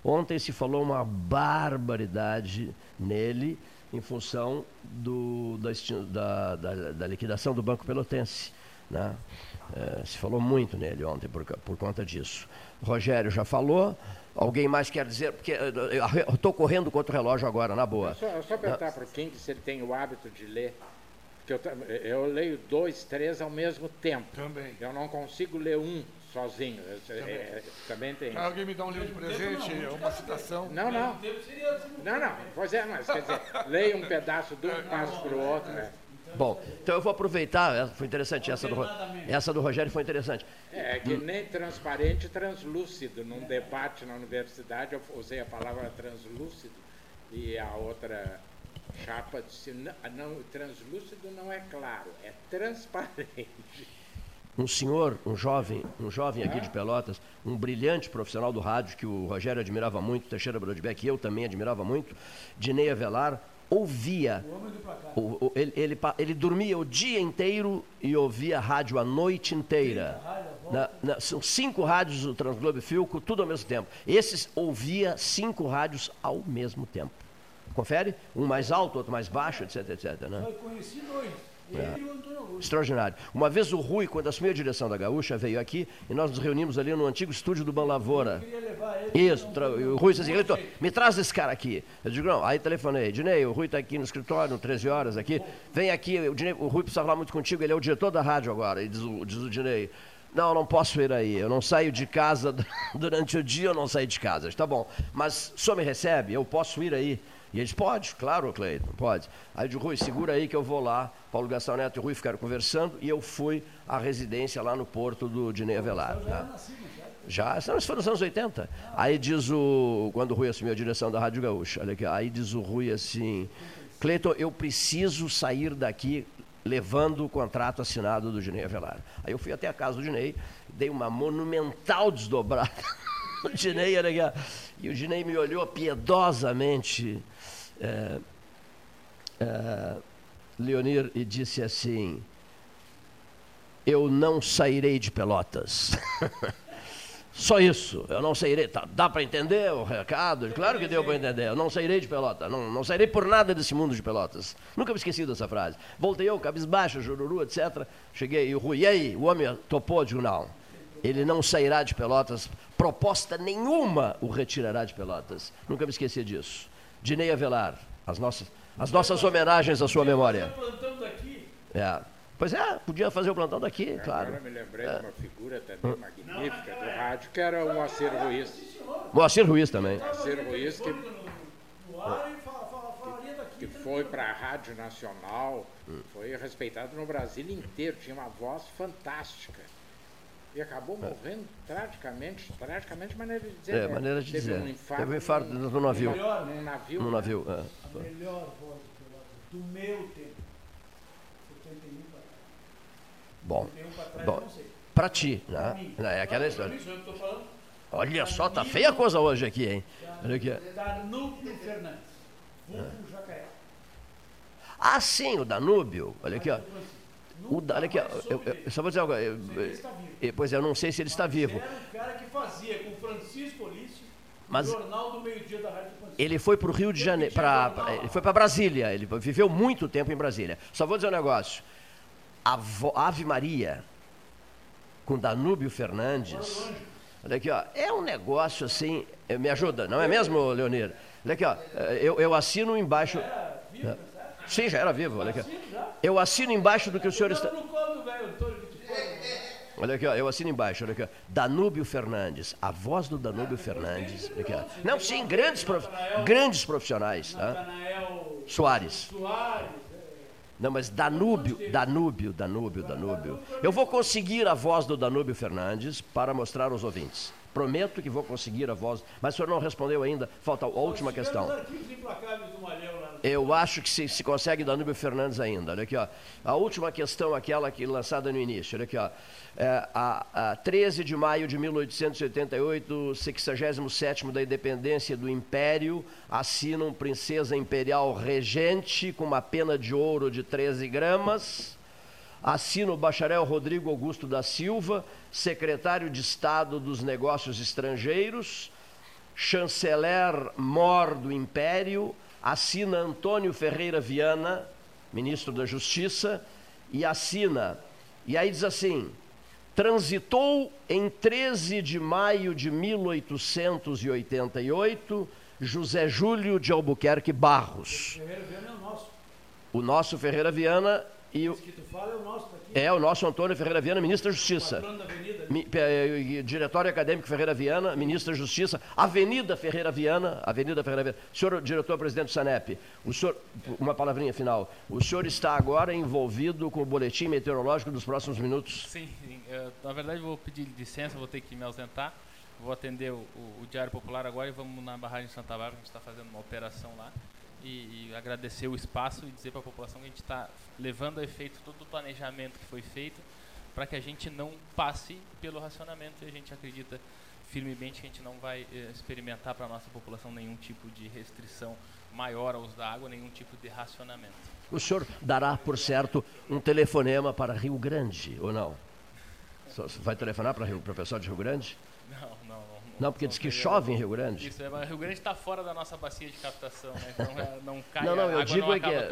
Ontem se falou uma barbaridade nele em função do, da, da- da- da liquidação do Banco Pelotense. Né? Eh, se falou muito nele ontem por, por conta disso. Rogério já falou. Alguém mais quer dizer? Porque eh, eu estou correndo contra o relógio agora, na boa. Eu só, eu só perguntar para o King se ele tem o hábito de ler. Porque eu, ta- eu leio dois, três ao mesmo tempo. Também. Eu não consigo ler um sozinho. Eu- é- é- também tem. Ah, Alguém me dá um livro de presente, uma citação. Não, não. Não, não. Pois é, mas quer dizer, leia um pedaço de um, passo para o outro. Né? Bom, então eu vou aproveitar, eh, foi interessante essa do, essa do Rogério foi interessante. É que nem transparente, translúcido. Num debate na universidade, eu usei a palavra translúcido e a outra chapa disse: não, não translúcido não é claro, é transparente. um senhor, um jovem, um jovem aqui de Pelotas, um brilhante profissional do rádio que o Rogério admirava muito, Teixeira Brodbeck e eu também admirava muito, Dinei Avelar, ouvia, o- o- ele, ele, ele dormia o dia inteiro e ouvia rádio a noite inteira. Na- na- são cinco rádios do Transglobe Filco, tudo ao mesmo tempo. Esses ouvia cinco rádios ao mesmo tempo. Confere? Um mais alto, outro mais baixo, etc, etc. Né? Conheci dois. Augusto. Extraordinário. Uma vez o Rui, quando assumiu a direção da Gaúcha, veio aqui e nós nos reunimos ali no antigo estúdio do Ban Lavoura. Eu queria levar ele. Isso, tra- e o Rui disse assim, "Leitor, me traz esse cara aqui. Eu digo, não, aí telefonei, Dinei, o Rui está aqui no escritório, 13 horas aqui, vem aqui, o, Dinei, o Rui precisa falar muito contigo, ele é o diretor da rádio agora, e diz o, diz o Dinei, não, não posso ir aí, eu não saio de casa durante o dia, eu não saio de casa. Tá bom, mas o senhor me recebe, eu posso ir aí? E eles, pode, claro, Cleiton, pode. Aí digo, Rui, segura aí que eu vou lá. Paulo Gastão Neto e o Rui ficaram conversando e eu fui à residência lá no porto do Dinei Avelar. né? Já, não, isso foi nos anos 80. Aí diz o. Quando o Rui assumiu a direção da Rádio Gaúcha, olha aqui, aí diz o Rui assim: Cleiton, eu preciso sair daqui levando o contrato assinado do Dinei Avelar. Aí eu fui até a casa do Dinei, dei uma monumental desdobrada no Dinei, olha aqui. E o Dinei me olhou piedosamente, é, é, Leonir, e disse assim: Eu não sairei de Pelotas. Só isso, eu não sairei. Tá, dá para entender o recado? Claro que deu para entender. Eu não sairei de Pelotas. Não, não sairei por nada desse mundo de Pelotas. Nunca me esqueci dessa frase. Voltei eu, cabisbaixo, jururu, etc. Cheguei e o Rui, e aí? O homem topou? Digo, não. Ele não sairá de Pelotas. Proposta nenhuma o retirará de Pelotas. Nunca me esqueci disso. Dinei Avelar, as nossas, as nossas homenagens à sua memória. Plantando daqui. É. Pois é, podia fazer o plantão daqui, claro. Agora me lembrei de uma figura também magnífica do rádio, que era o Moacir Ruiz. Moacir Ruiz também. Moacir Ruiz, que, daqui. que foi para a Rádio Nacional, foi respeitado no Brasil inteiro, tinha uma voz fantástica. E acabou É. morrendo tragicamente, tragicamente maneira de dizer. É, né? maneira de Teve dizer. Um infarto Teve um infarto no navio. Melhor, né? navio. No né? navio. é. A melhor voz do meu tempo. 71 para trás. Bom, 71 para trás, bom não sei. pra ti, Pra né? mim. É aquela Pra história. eu tô falando. Olha só, tá feia a coisa hoje aqui, hein? Olha aqui. Danúbio Fernandes. Vulgo Jacaré. Ah, sim, o Danúbio. Olha aqui, ó. O da, olha aqui, ó. Eu, eu- eu só vou dizer algo. eu- eu- Pois é, eu não sei se ele está vivo. Era um cara que fazia com Francisco Olício Mas- Jornal do Meio-Dia da Rádio Francisco. Ele foi para o Rio de Janeiro, pra, ele foi para Brasília, ele viveu muito tempo em Brasília. Só vou dizer um negócio. A Ave Maria, com Danúbio Fernandes, olha aqui, ó, é um negócio assim, eh, me ajuda, não é mesmo, Leonir? Olha aqui, ó, eh, eu, eu assino embaixo... Sim, já era vivo, olha aqui. Eu assino embaixo do que o senhor está... Olha aqui, ó, eu assino embaixo, olha aqui, ó. Danúbio Fernandes, a voz do Danúbio Fernandes. Olha aqui, ó. Não, sim, grandes, prof- grandes profissionais. Tá? Soares. Não, mas Danúbio, Danúbio, Danúbio, Danúbio. Eu vou conseguir a voz do Danúbio Fernandes para mostrar aos ouvintes. Prometo que vou conseguir a voz. Mas o senhor não respondeu ainda. Falta a última questão. arquivos implacáveis do Malhão Eu acho que se, se consegue Danúbio Fernandes ainda. Olha aqui, ó. A última questão, aquela que lançada no início. Olha aqui, ó. É, a, a 13 de maio de 1888, 67 da independência do Império, assinam Princesa Imperial Regente com uma pena de ouro de 13 gramas. Assina o bacharel Rodrigo Augusto da Silva, secretário de Estado dos Negócios Estrangeiros, chanceler mor do Império, assina Antônio Ferreira Viana, ministro da Justiça, e assina, e aí diz assim: transitou em 13 de maio de 1888 José Júlio de Albuquerque Barros. Ferreira Viana é o nosso. O nosso Ferreira Viana e o, é daqui. é o nosso Antônio Ferreira Viana, ministro da Justiça. Pe- eh, Diretório Acadêmico Ferreira Viana, Ministro da Justiça, Avenida Ferreira Viana, Avenida Ferreira Viana. Senhor diretor-presidente do SANEP, o senhor, uma palavrinha final. O senhor está agora envolvido com o boletim meteorológico dos próximos minutos? Sim. Eu, na verdade, vou pedir licença, vou ter que me ausentar. Vou atender o, o- o Diário Popular agora e vamos na barragem de Santa Bárbara, a gente está fazendo uma operação lá. E, e agradecer o espaço e dizer para a população que a gente está levando a efeito todo o planejamento que foi feito para que a gente não passe pelo racionamento e a gente acredita firmemente que a gente não vai eh, experimentar para a nossa população nenhum tipo de restrição maior ao uso da água, nenhum tipo de racionamento. O senhor dará, por certo, um telefonema para Rio Grande, ou não? Vai telefonar para o pessoal de Rio Grande? Não, não, não. Não, porque não diz que chove em Rio Grande. Isso, é, mas Rio Grande está fora da nossa bacia de captação, né? Então é, não cai, Não, não, eu digo não é que é,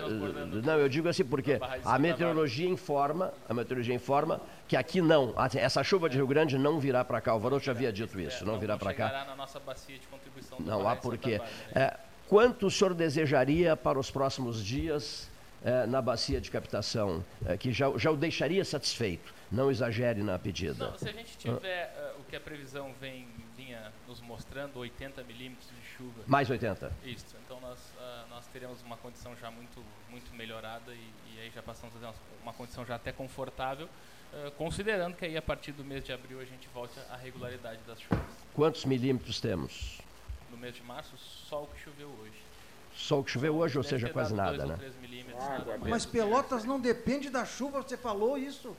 não, eu digo assim porque a meteorologia informa, a meteorologia informa que aqui não, assim, essa chuva de Rio Grande não virá para cá. O Varoto já havia dito isso, É, não virá para cá. chegará na nossa bacia de contribuição Não há porquê. Né? É, quanto o senhor desejaria para os próximos dias é, na bacia de captação, é, que já, já o deixaria satisfeito? Não exagere na pedida. Não, se a gente tiver eh, o que a previsão vem, vinha nos mostrando, 80 milímetros de chuva. Mais 80. Isso, então nós, ah, nós teremos uma condição já muito, muito melhorada e, e aí já passamos a ter uma, uma condição já até confortável, eh, considerando que aí a partir do mês de abril a gente volte à regularidade das chuvas. Quantos milímetros temos? No mês de março, só o que choveu hoje. Só o que choveu hoje, ou Deve seja, quase nada, dois ou né? três milímetros, Água nada mais. Mas Pelotas não depende da chuva, você falou isso.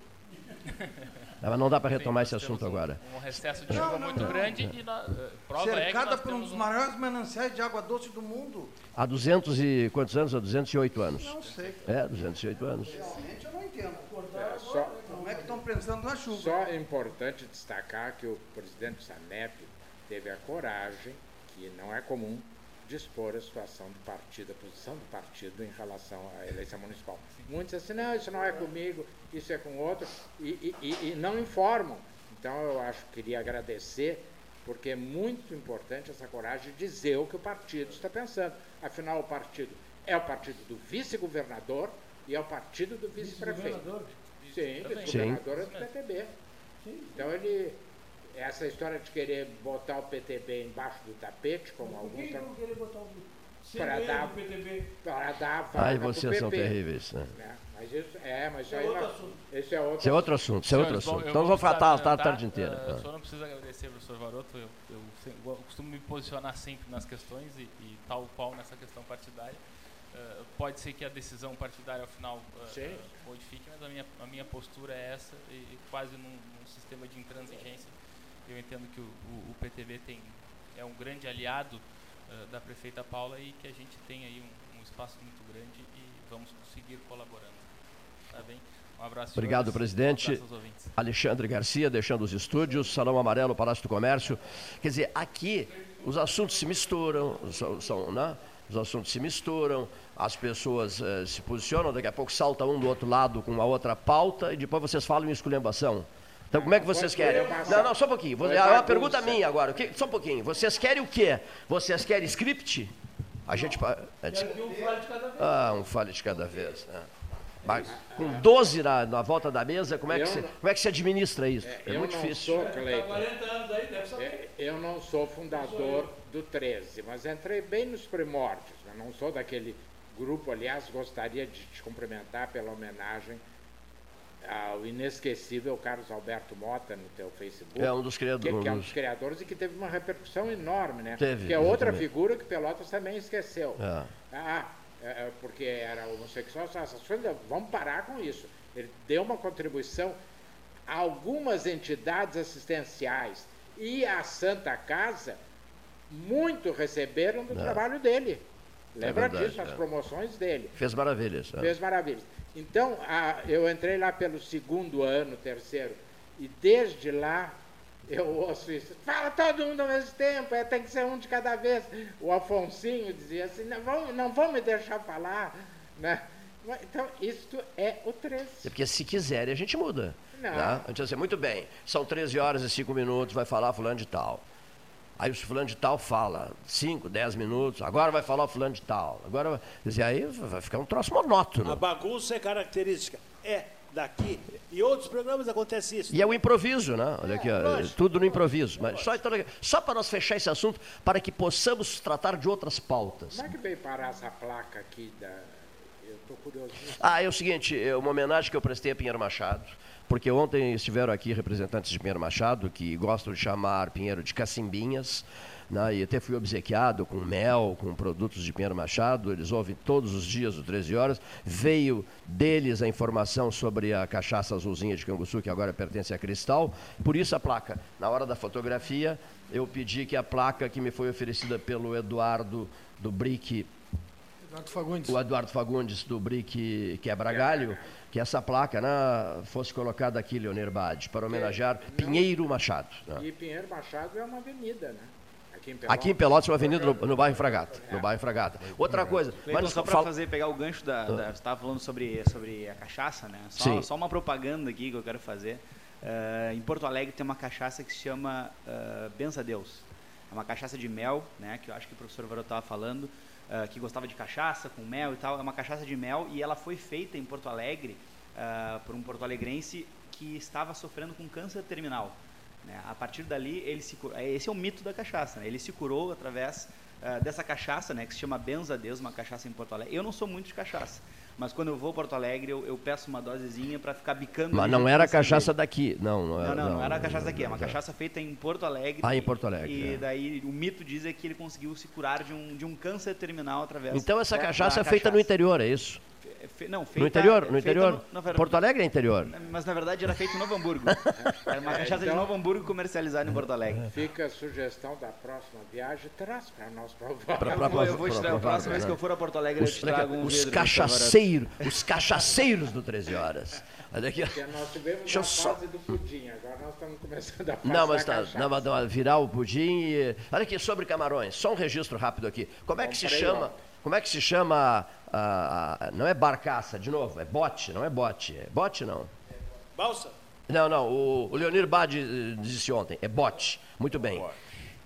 Mas não dá para retomar esse assunto um- agora. Um recesso de Não, chuva não, muito não. grande e na, eh, prova é Cercada nós por um dos maiores mananciais de água doce do mundo. Há 200 e quantos anos? Há 208 anos. Não sei. É, 208 anos. Realmente eu não entendo. É, só, Como é que estão pensando na chuva? Só é importante destacar que o presidente Sanep teve a coragem, que não é comum, de expor a situação do partido, a posição do partido em relação à eleição municipal. Muitos dizem assim, não, isso não é comigo, isso é com outro, e, e- e- não informam. Então eu acho que queria agradecer, porque é muito importante essa coragem de dizer o que o partido está pensando. Afinal, o partido é o partido do vice-governador e é o partido do vice-prefeito. Governador. Sim, vice-governador é do PTB. Então ele. Essa história de querer botar o PTB embaixo do tapete, como Por alguns. que que querer botar o para dar, para dar Ai, vocês são terríveis. Né? né? Mas isso é, mas isso é aí outro assunto. esse é outro, Isso é outro assunto, isso é outro assunto. Então vamos falar a tarde, inteira. Uh, o senhor não precisa agradecer, professor Varoto. Eu, eu, eu, costumo me posicionar sempre nas questões e, e tal qual nessa questão partidária. Uh, pode ser que a decisão partidária ao final uh, modifique, mas a minha, a minha postura é essa e, e quase num, num, sistema de intransigência. Eu entendo que o, o, o PTB tem, é um grande aliado da prefeita Paula e que a gente tem aí um, um espaço muito grande e vamos conseguir colaborando. Tá bem? Um abraço. Obrigado, presidente. Um Alexandre Garcia, deixando os estúdios, Salão Amarelo, Palácio do Comércio. Quer dizer, aqui os assuntos se misturam, são, são né? os assuntos se misturam, as pessoas uh, se posicionam, daqui a pouco salta um do outro lado com uma outra pauta e depois vocês falam em esculhambação. Então, como é que vocês querem? Não, não, só um pouquinho. É uma pergunta minha agora. Só um pouquinho. Vocês querem o quê? Vocês querem script? A gente. Gente... Ah, um falha de cada vez. Né? Mas, com 12 na, na volta da mesa, como é, que se, como é que se administra isso? É, é muito difícil. Sou, Cleiton, é, eu não sou fundador do 13, mas entrei bem nos primórdios. Eu não sou daquele grupo, aliás, gostaria de te cumprimentar pela homenagem ao inesquecível Carlos Alberto Mota no teu Facebook. É um dos criadores. Que, que é um dos criadores e que teve uma repercussão enorme, né? Teve, que é outra exatamente. figura que Pelotas também esqueceu. É. Ah, é, é, porque era homossexual, vamos parar com isso. Ele deu uma contribuição a algumas entidades assistenciais e a Santa Casa muito receberam do é. trabalho dele. Lembra é verdade, disso, as é. promoções dele. Fez maravilhas. Fez maravilhas. Então, a, eu entrei lá pelo segundo ano, terceiro, e desde lá eu ouço isso. Fala todo mundo ao mesmo tempo, é, tem que ser um de cada vez. O Afonsinho dizia assim, não vão, não vão me deixar falar. Né? Então, isto é o 13. É porque se quiserem, a gente muda. Não. Tá? A gente vai dizer, muito bem, são 13 horas e 5 minutos, vai falar fulano de tal. Aí o fulano de tal fala 5, 10 minutos, agora vai falar o fulano de tal. Agora, dizer, aí vai ficar um troço monótono. A bagunça é característica. É daqui. E outros programas acontece isso. E é o improviso, né? Olha aqui, ó, tudo no improviso. Mas só, então, só para nós fechar esse assunto, para que possamos tratar de outras pautas. Como é que veio parar essa placa aqui da. Eu estou curioso. Ah, é o seguinte, é uma homenagem que eu prestei a Pinheiro Machado porque ontem estiveram aqui representantes de Pinheiro Machado, que gostam de chamar Pinheiro de cacimbinhas, né, e até fui obsequiado com mel, com produtos de Pinheiro Machado, eles ouvem todos os dias, o 13 horas. Veio deles a informação sobre a cachaça azulzinha de Canguçu, que agora pertence a Cristal, por isso a placa. Na hora da fotografia, eu pedi que a placa que me foi oferecida pelo Eduardo do Brick Eduardo Fagundes. O Eduardo Fagundes do Brick Quebra-Galho, que essa placa né, fosse colocada aqui, Leonir Bade, para homenagear é, Pinheiro Machado. Né? E Pinheiro Machado é uma avenida, né? Aqui em Pelotas, aqui em Pelotas é uma avenida no, no bairro Fragata. É. No bairro Fragata. Outra coisa. mas só para fazer, pegar o gancho da. da você estava falando sobre, sobre a cachaça, né? Só, Sim. só uma propaganda aqui que eu quero fazer. Uh, em Porto Alegre tem uma cachaça que se chama uh, Bença Deus. É uma cachaça de mel, né? Que eu acho que o professor Varot estava falando. Uh, que gostava de cachaça com mel e tal. É uma cachaça de mel e ela foi feita em Porto Alegre uh, por um porto-alegrense que estava sofrendo com câncer terminal. Né? A partir dali, ele se curou. Esse é o mito da cachaça. Né? Ele se curou através uh, dessa cachaça, né? que se chama Benza Deus, uma cachaça em Porto Alegre. Eu não sou muito de cachaça. Mas quando eu vou a Porto Alegre, eu, eu peço uma dosezinha para ficar bicando. Mas não era a cachaça daqui, não. Não, não, não, não, era a cachaça daqui. É uma cachaça feita em Porto Alegre. Ah, em Porto Alegre. E é. daí o mito diz é que ele conseguiu se curar de um, de um câncer terminal através. Então essa cachaça é feita cachaça. no interior, é isso? Fe, não, feita, no interior? No interior? No, Porto Alegre é interior. Mas na verdade era feito em Novo Hamburgo. era uma cachaça então, de Novo Hamburgo comercializada em Porto Alegre. Fica a sugestão da próxima viagem, traz para nós provar. Pra, pra, pra, eu vou te trazer, a próxima vez que eu for a Porto Alegre, os, eu te trago um Os cachaceiros, os cachaceiros do 13 Horas. Olha aqui. Porque nós tivemos Deixa a só... fase do pudim, agora nós estamos começando a fase Não, mas tá, não, mas virar o pudim e... Olha aqui, sobre camarões, só um registro rápido aqui. Como é que se chama... Como é que se chama a, a, não é barcaça, de novo, é bote, não é bote. É bote não. Balsa? Não, não, o, o Leonir Bade eh, disse ontem, é bote. Muito bem.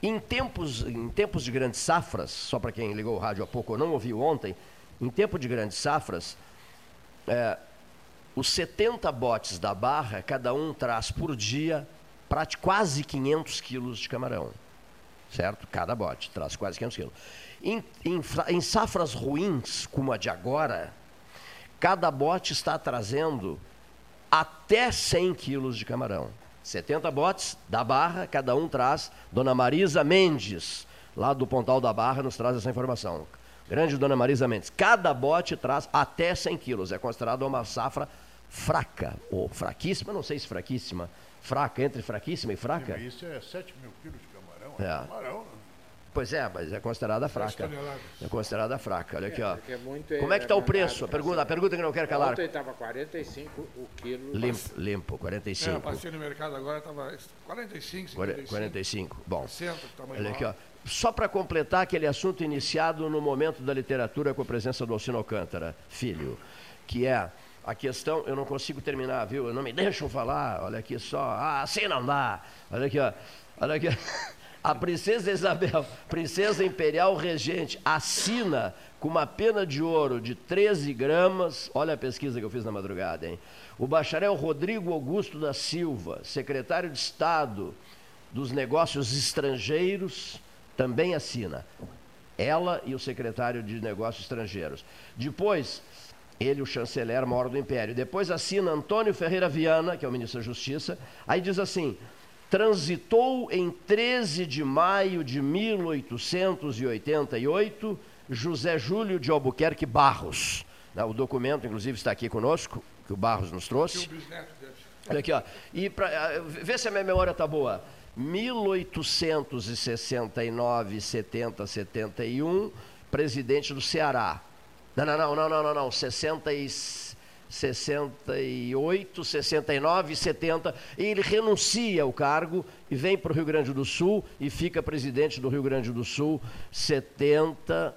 Em tempos, em tempos de grandes safras, só para quem ligou o rádio há pouco ou não ouviu ontem, em tempo de grandes safras, é, os 70 botes da Barra, cada um traz por dia quase 500 quilos de camarão. certo? Cada bote traz quase 500 quilos. Em, em, em safras ruins, como a de agora, cada bote está trazendo até 100 quilos de camarão. 70 botes da Barra, cada um traz. Dona Marisa Mendes, lá do Pontal da Barra, nos traz essa informação. Grande Dona Marisa Mendes. Cada bote traz até 100 quilos. É considerado uma safra fraca, ou fraquíssima, não sei se fraquíssima, fraca, entre fraquíssima e fraca. Isso é 7 mil quilos de camarão. É. é. Camarão, né? Pois é, mas é considerada fraca. É considerada fraca. Olha aqui, ó. É, Como é que está o preço? A pergunta, a pergunta que não quero calar. Ontem estava 45 o quilo. Limpo, limpo 45. É, passei no mercado agora, estava 45, 55. 45. Bom, olha aqui, ó. Só para completar aquele assunto iniciado no momento da literatura com a presença do Alcino Alcântara, filho, que é a questão, eu não consigo terminar, viu? Não me deixam falar, olha aqui só, ah, assim não dá. Olha aqui, ó. Olha aqui. A princesa Isabel, princesa imperial regente, assina com uma pena de ouro de 13 gramas. Olha a pesquisa que eu fiz na madrugada, hein? O bacharel Rodrigo Augusto da Silva, secretário de Estado dos Negócios Estrangeiros, também assina. Ela e o secretário de Negócios Estrangeiros. Depois, ele, o chanceler maior do Império. Depois assina Antônio Ferreira Viana, que é o ministro da Justiça. Aí diz assim: transitou em 13 de maio de 1888 José Júlio de Albuquerque Barros. Né, o documento, inclusive, está aqui conosco, que o Barros nos trouxe. Olha aqui, ó. E pra, ah, vê se a minha memória está boa. 1869, 70, 71, presidente do Ceará. Não, não, não, não, não, não, não. 66. 68, 69, 70, e ele renuncia ao cargo e vem para o Rio Grande do Sul e fica presidente do Rio Grande do Sul 70,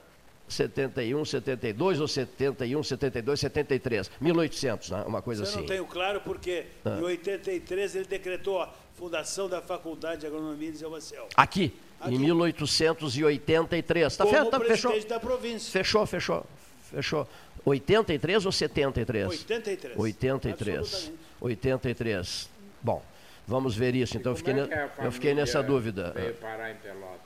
71, 72 ou 71, 72, 73, 1800, né? uma coisa Você assim. Eu não tenho claro porque ah. em 83 ele decretou a fundação da Faculdade de Agronomia de Zé Marcel. Aqui, Aqui, em 1883. Tá, Como tá, fechou. da província. Fechou, fechou, fechou. 83 ou 73? 83. 83. 83. Bom, vamos ver isso. Então, eu fiquei, é eu fiquei nessa dúvida. Veio parar em Pelotas.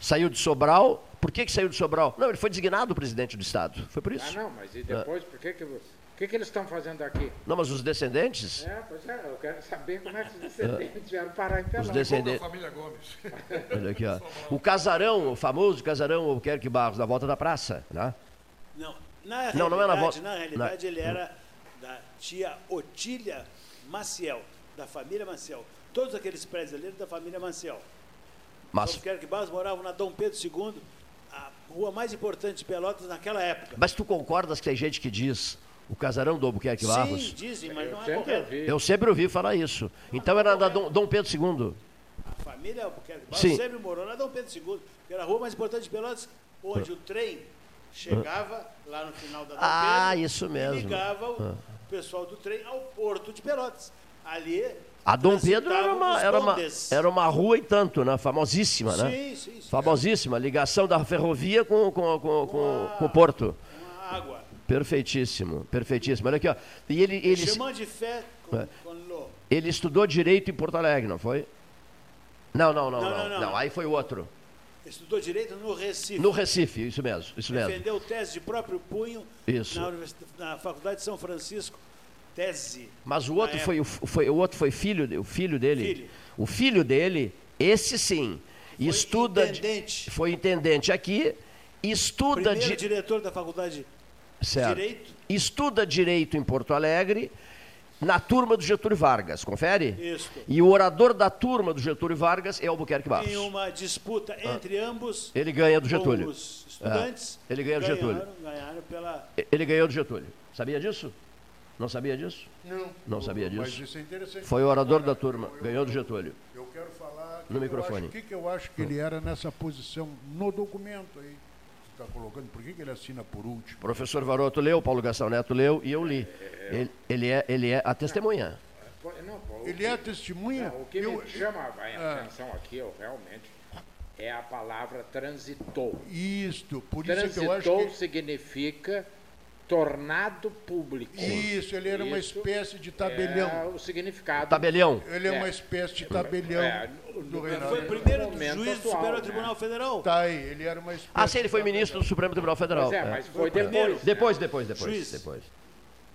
Saiu de Sobral. Por que, que saiu de Sobral? Não, ele foi designado presidente do Estado. Foi por isso. Ah, não, mas e depois, por que, que, o que, que eles estão fazendo aqui? Não, mas os descendentes? É, pois é, eu quero saber como é que os descendentes vieram parar em Pelotas. Os descendentes. família Gomes. Olha aqui, ó. O casarão, o famoso casarão Albuquerque Barros, na volta da praça, né? Não, na não, não é na volta. Na realidade, na... ele era da tia Otília Maciel, da família Maciel. Todos aqueles eram da família Maciel. Mas... Então, que Barros moravam na Dom Pedro II, a rua mais importante de Pelotas naquela época. Mas tu concordas que tem gente que diz o casarão do Albuquerque Barros? Sim, dizem, mas não é correto. Eu sempre ouvi falar isso. Então era da Dom, Dom Pedro II. A família Albuquerque Barros Sim. sempre morou na Dom Pedro II, que era a rua mais importante de Pelotas, onde o trem chegava lá no final da Ah, isso mesmo. E ligava o ah. pessoal do trem ao porto de Pelotas. Ali. A Dom Pedro era uma, era, uma, era uma rua e tanto, né? Famosíssima, né? Sim, sim, sim. Famosíssima. Ligação da ferrovia com, com, com, com, com o porto. Com a água. Perfeitíssimo, perfeitíssimo. Olha aqui, ó. E ele, ele, Chamando de fé com, é. Ele estudou direito em Porto Alegre, não foi? Não, não, não, não. não, não. não. Aí foi o outro. Estudou direito no Recife. No Recife, isso mesmo. Isso mesmo. Defendeu tese de próprio punho isso. Na, na Faculdade de São Francisco. Tese. Mas o outro foi, o, foi, o outro foi filho, o filho dele. Filho. O filho dele, esse sim, foi estuda. Intendente. Foi intendente aqui, estuda. Primeiro di... diretor da Faculdade certo. de Direito. Estuda direito em Porto Alegre na turma do Getúlio Vargas, confere? Isso. E o orador da turma do Getúlio Vargas é Albuquerque Barros. Em uma disputa entre ah. ambos. Ele ganha do Getúlio. Os estudantes. É. Ele ganha do ganharam, Getúlio. Ganharam pela. Ele ganhou do Getúlio. Sabia disso? Não sabia disso? Não. Não sabia disso? Mas isso é interessante. Foi o orador da turma, eu, ganhou do Getúlio. Eu quero falar. No microfone. O que, que eu acho que ele era nessa posição no documento aí? Está colocando, por que, que ele assina por último? Professor Varoto leu, Paulo Gastão Neto leu e eu li. Ele, ele, é, ele é a testemunha. Não, ele é testemunha? Não, o que eu, me chama a é. atenção aqui, eu realmente, é a palavra transitou. Isto, por transitou isso que eu acho que... significa tornado público. Isso, ele era Isso uma espécie de tabelião. É o significado. Tabelião. Ele é, é. uma espécie de tabelião é, do Reinaldo. Foi primeiro juiz do Superior né? Tribunal Federal. Tá aí, ele era uma espécie Ah, sim, ele foi ministro do Supremo Tribunal Federal. Pois é, mas foi, depois. Depois, depois, depois. Juiz. depois.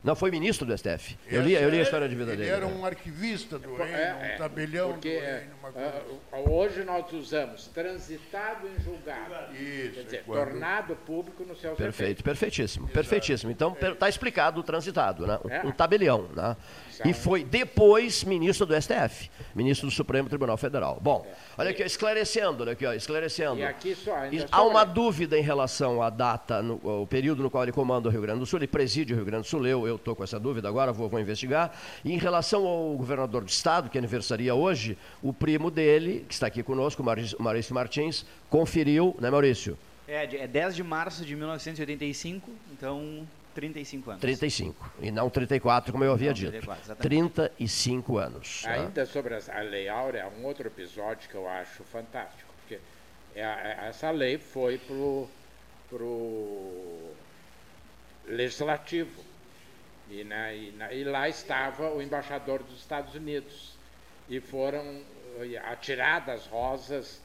Não, foi ministro do STF. Eu li, eu li a história de vida ele dele. Ele era um arquivista do reino, é, um tabelião porque, do reino. Uh, hoje nós usamos transitado em julgado. Isso. Quer dizer, quando... tornado público no seu Perfeito, perfeitíssimo, Exato. perfeitíssimo. Então está explicado o transitado, né? É. um tabelião. Né? E foi depois ministro do STF, ministro do Supremo Tribunal Federal. Bom, é. olha aqui, esclarecendo, olha aqui, ó, esclarecendo. E aqui só, Há uma dúvida em relação à data, no, o período no qual ele comanda o Rio Grande do Sul, ele preside o Rio Grande do Sul, eu estou com essa dúvida agora, vou, vou investigar. E em relação ao governador do estado, que aniversaria hoje, o primo dele, que está aqui conosco, Maurício, Maurício Martins, conferiu, né, Maurício? É, é 10 de março de 1985, então 35 anos. 35, e não 34, como eu havia não, dito. 34, 35 anos. Ainda né? sobre a Lei Áurea, é um outro episódio que eu acho fantástico, porque é é, essa lei foi para o legislativo. E, né, e, e, lá estava o embaixador dos Estados Unidos. E foram atiradas rosas,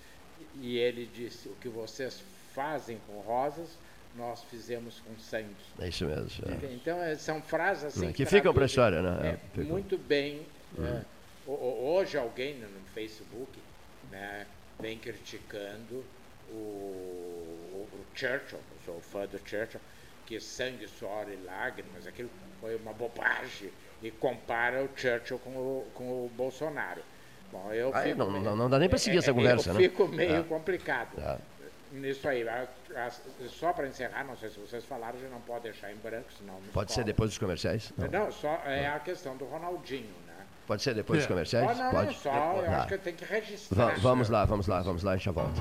e ele disse: O que vocês fazem com rosas, nós fizemos com sangue. É isso mesmo. É. Então, é, são frases assim. Que ficam para a história, né? É, muito bem. Uhum. hoje, alguém no Facebook né, vem criticando o, o, Churchill, eu sou fã do Churchill, que sangue, suor e lágrimas, aquilo foi uma bobagem, e compara o Churchill com o, com o Bolsonaro. Bom, eu ah, não, meio, não, dá nem para seguir essa conversa, eu né? fico meio complicado. Nisso aí, só para encerrar, não sei se vocês falaram, já não pode deixar em branco, senão. Pode ser depois dos comerciais? Não, não só é a questão do Ronaldinho, né? Pode ser depois dos é. comerciais? não, pode. só, eu acho que tem que registrar. Va vamos lá, vamos lá, vamos lá, a gente já volta.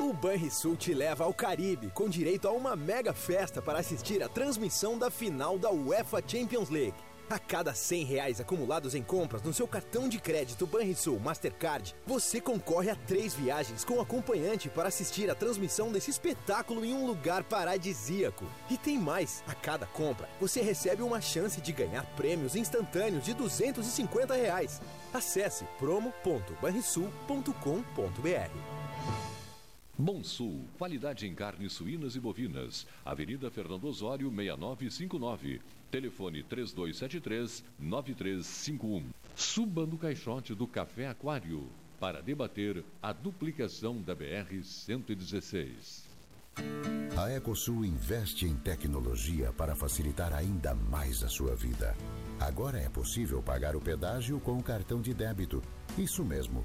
O Banrisul te leva ao Caribe com direito a uma mega festa para assistir a transmissão da final da UEFA Champions League. A cada 100 reais acumulados em compras no seu cartão de crédito Banrisul Mastercard, você concorre a três viagens com acompanhante para assistir a transmissão desse espetáculo em um lugar paradisíaco. E tem mais: a cada compra, você recebe uma chance de ganhar prêmios instantâneos de 250 reais. Acesse promo.banrisul.com.br. Monsul, qualidade em carnes suínas e bovinas. Avenida Fernando Osório, 6959. Telefone 3273-9351. Suba no caixote do Café Aquário para debater a duplicação da BR-116. A Ecosul investe em tecnologia para facilitar ainda mais a sua vida. Agora é possível pagar o pedágio com o cartão de débito. Isso mesmo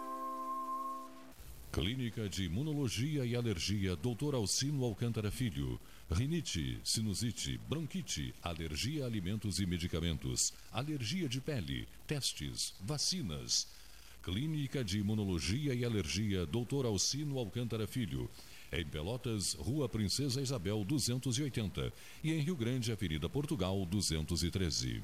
Clínica de Imunologia e Alergia Dr. Alcino Alcântara Filho. Rinite, sinusite, bronquite, alergia a alimentos e medicamentos, alergia de pele, testes, vacinas. Clínica de Imunologia e Alergia Dr. Alcino Alcântara Filho. Em Pelotas, Rua Princesa Isabel 280 e em Rio Grande, Avenida Portugal 213.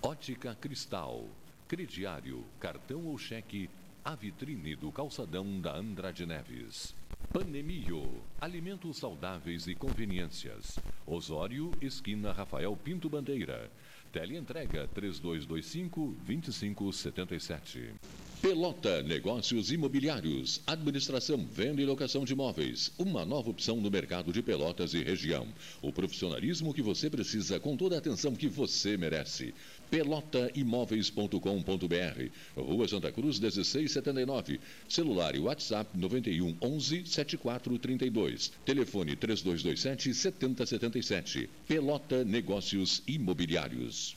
Ótica Cristal. Crediário, cartão ou cheque a vitrine do calçadão da Andrade Neves. Panemio, alimentos saudáveis e conveniências. Osório, esquina Rafael Pinto Bandeira. Teleentrega 3225 2577. Pelota Negócios Imobiliários, Administração, Venda e Locação de Imóveis. Uma nova opção no mercado de Pelotas e região. O profissionalismo que você precisa com toda a atenção que você merece pelotaimóveis.com.br, Rua Santa Cruz 1679, celular e WhatsApp 91 11 7432, telefone 3227 7077. Pelota Negócios Imobiliários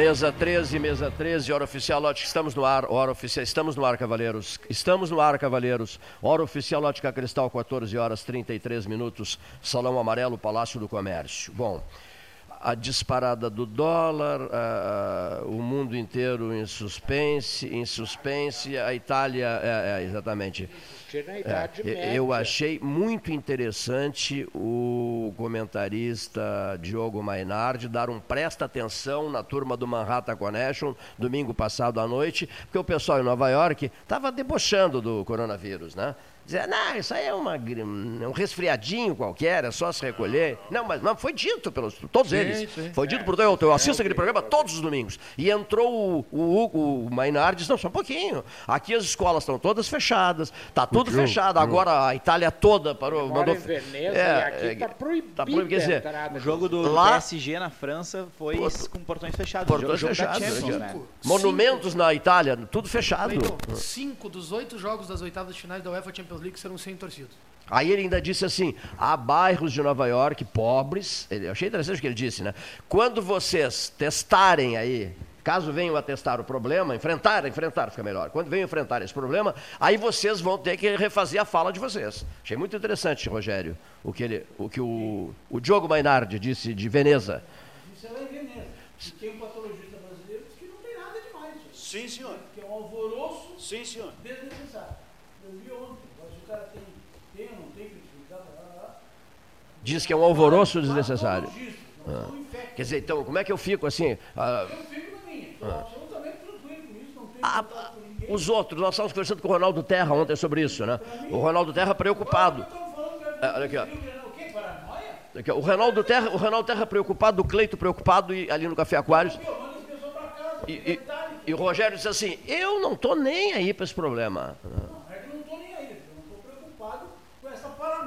Mesa 13, mesa 13, hora oficial, lote, estamos no ar, hora oficial, estamos no ar, cavaleiros, estamos no ar, cavaleiros, hora oficial, Lótica Cristal, 14 horas 33 minutos, Salão Amarelo, Palácio do Comércio. Bom, a disparada do dólar, o mundo inteiro em suspense, em suspense, a Itália, é, é, exatamente, é, eu achei muito interessante o comentarista Diogo Mainardi dar um presta atenção na turma do Manhattan Connection domingo passado à noite, porque o pessoal em Nova York estava debochando do coronavírus, né? Dizer, não, isso aí é uma, um resfriadinho qualquer, é só se recolher. Não, mas não, foi dito pelos todos sim, eles. Sim. Foi dito por eu, eu assisto aquele programa todos os domingos. E entrou o, o, o Mainar disse, não, só um pouquinho. Aqui as escolas estão todas fechadas, está tudo fechado. Agora a Itália toda parou. Mandou, em Veneza, é, aqui está é, proibido. Tá proibido. Quer dizer, o jogo do lá, PSG na França foi com portões fechados. Portões fechados. Né? Monumentos na Itália, tudo fechado. cinco dos oito jogos das oitavas de finais da UEFA Champions Champions League serão sem torcida. Aí ele ainda disse assim: há bairros de Nova York pobres. Eu achei interessante o que ele disse, né? Quando vocês testarem aí, caso venham a testar o problema, enfrentar, enfrentar fica melhor. Quando venham enfrentar esse problema, aí vocês vão ter que refazer a fala de vocês. Achei muito interessante, Rogério, o que, ele, o, que o, o Diogo Mainardi disse de Veneza. Isso é lá em Veneza. E tem um patologista brasileiro que não tem nada demais. Sim, senhor. Que é um alvoroço Sim, senhor. desnecessário. Cara tem, tem ou não tem Diz que é um alvoroço desnecessário. Ah. Quer dizer, então, como é que eu fico assim? Ah, eu fico na minha, estou ah. absolutamente tranquilo com isso, não tenho ah, Os outros, nós estávamos conversando com o Ronaldo Terra ontem sobre isso, né? O Ronaldo Terra preocupado. É, olha aqui, ó. Aqui, ó. O Ronaldo Terra, o Ronaldo Terra preocupado, o Cleito preocupado e, ali no Café Aquários. E, e, e o Rogério disse assim: Eu não estou nem aí para esse problema.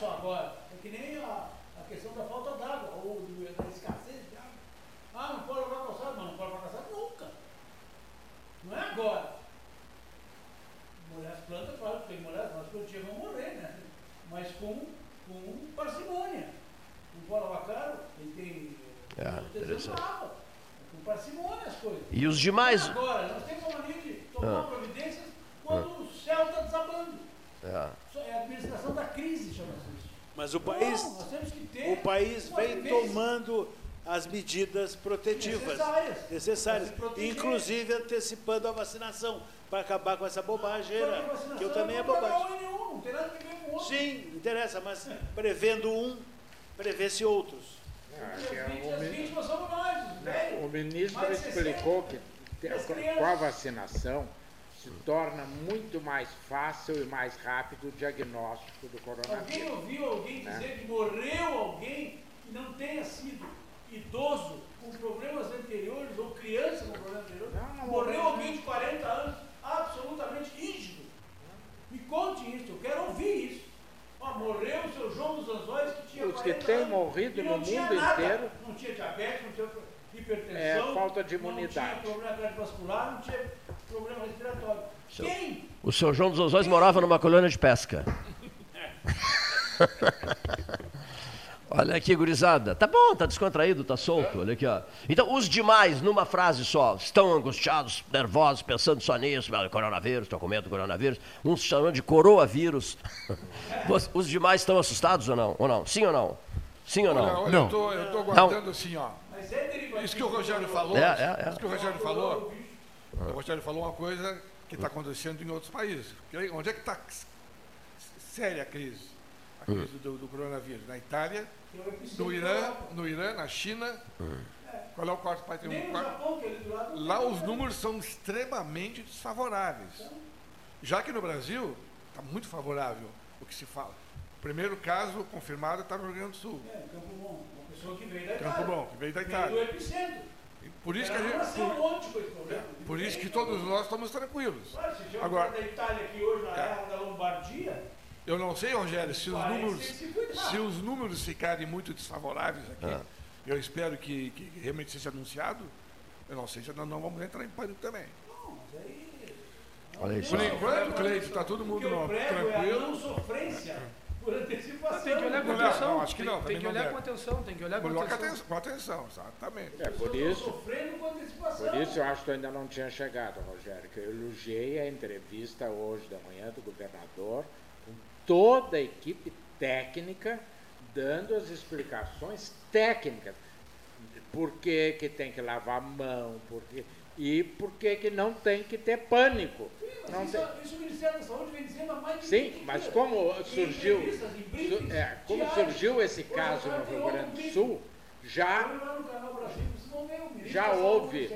Só agora. É que nem a, a questão da falta d'água, ou da escassez de água. Ah, não pode lavar calçado? Não, não pode lavar calçado nunca. Não é agora. Molhar as plantas, claro, tem que molhar, as plantinhas vão morrer, né? Mas com, com parcimônia. Pode lavar caro, ele tem. É, interessante. com parcimônia as coisas. E os demais. Agora, nós temos uma mania de tomar ah. providências quando ah. o céu está desabando. É. é a administração da crise, chama-se isso. Mas o país, Não, o país vem tomando as medidas protetivas necessárias, necessárias inclusive antecipando a vacinação para acabar com essa bobageira, que eu também é bobagem. Não tem nada a ver com outro. Sim, interessa, mas prevendo um, prevê-se outros. Ah, é o, o ministro explicou que com a vacinação se torna muito mais fácil e mais rápido o diagnóstico do coronavírus. Alguém ouviu alguém né? dizer que morreu alguém que não tenha sido idoso com problemas anteriores ou criança com problemas anteriores? Não, não, morreu não, alguém de 40 anos absolutamente rígido. Me conte isso, eu quero ouvir isso. Oh, morreu o seu João dos Anzóis que tinha Os que têm morrido no mundo nada. inteiro. Não tinha diabetes, não tinha hipertensão. É falta de imunidade. Não tinha problema cardiovascular, não tinha problema respiratório. Seu, Quem? O seu João dos Anzóis morava numa colônia de pesca. Olha aqui, gurizada. Tá bom, tá descontraído, tá solto. Olha aqui, ó. Então, os demais, numa frase só, estão angustiados, nervosos, pensando só nisso, coronavírus, estão com medo do coronavírus. Uns chamando de coroavírus. Os demais estão assustados ou não? Ou não? Sim ou não? Sim ou não? Olha, olha, não. Eu tô, eu tô guardando não. assim, ó. Isso que o Rogério falou, é, é, é. isso que o Rogério falou, o Rogério falou uma coisa que está acontecendo em outros países. Onde é que está séria a crise? Crise do, do coronavírus? Na Itália, no Irã, no Irã, na China. Qual é o quarto país? Tem um quarto. Lá os números são extremamente desfavoráveis. Já que no Brasil está muito favorável o que se fala. O primeiro caso confirmado está no Rio Grande do Sul. É, Campo Bom, uma pessoa que veio da Itália. Campo Bom, que veio da Itália. Veio do epicentro. Por isso que a gente. Por, é, por isso que todos nós estamos tranquilos. Agora, da Itália aqui hoje na é. da Lombardia, eu não sei, Rogério, se os números, se os números ficarem muito desfavoráveis aqui, ah. eu espero que, que, realmente seja anunciado. Eu não sei se nós não vamos entrar em pânico também. Olha isso. Por enquanto, Cleito, está todo mundo no, tranquilo. É a não sofrência por antecipação. Tem que olhar com atenção. Não, acho que não, tem, tem que olhar com atenção, tem que olhar com atenção. Com atenção, exatamente. É, por isso, por isso eu acho que ainda não tinha chegado, Rogério, que eu elogiei a entrevista hoje da manhã do governador toda a equipe técnica dando as explicações técnicas. Por que, que tem que lavar a mão, por que, e por que, que não tem que ter pânico. Sim, não isso, tem... isso o Ministério da Saúde vem dizendo há mais de Sim, mas como surgiu, su, é, como surgiu esse caso no Rio Grande do Sul, já, já houve.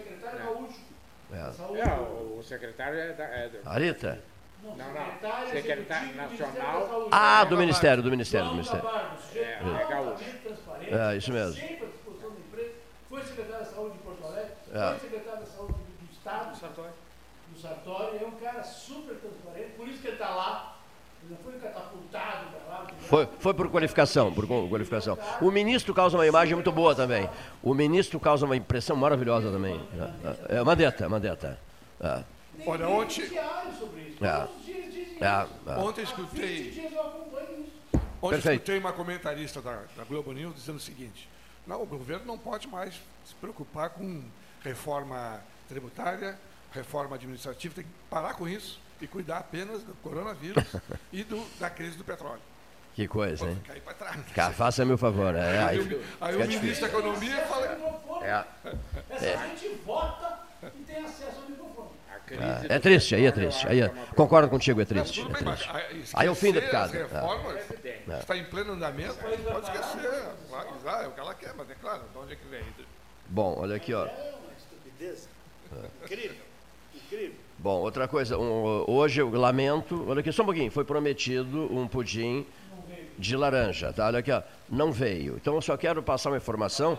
É. É, o secretário é da. É Arita? Não, não. Secretário Nacional. Ah, do Ministério, do Ministério, do Ministério. É, é gaúcho. É, isso mesmo. Foi secretário da Saúde de Porto Alegre, é. foi secretário da Saúde do Estado. Do Sartori. Do Sartori. É um cara super transparente, por isso que ele está lá. Ele não foi catapultado para lá. Foi, foi por qualificação, por qualificação. O ministro causa uma imagem muito boa também. O ministro causa uma impressão maravilhosa também. É, é Mandetta, Mandetta. É. Olha, ontem. É. É, é. Ontem escutei. Ontem Perfeito. escutei uma comentarista da, da Globo News dizendo o seguinte: não, o governo não pode mais se preocupar com reforma tributária, reforma administrativa, tem que parar com isso e cuidar apenas do coronavírus e do, da crise do petróleo. Que coisa, hein? Cara, faça meu favor. É, aí, aí, aí o ministro da Economia fala. É. Essa gente vota e tem acesso ao microfone. É, é triste, aí é triste. Aí é, concordo contigo, é triste. É triste. Aí é o fim da picada. É. Está em pleno andamento, pode esquecer. Vai, é o que ela quer, mas é claro, de onde é que vem? Bom, olha aqui, ó. É uma estupidez. Incrível, incrível. Bom, outra coisa, um, hoje eu lamento, olha aqui, só um pouquinho, foi prometido um pudim de laranja, tá? Olha aqui, ó, não veio. Então eu só quero passar uma informação.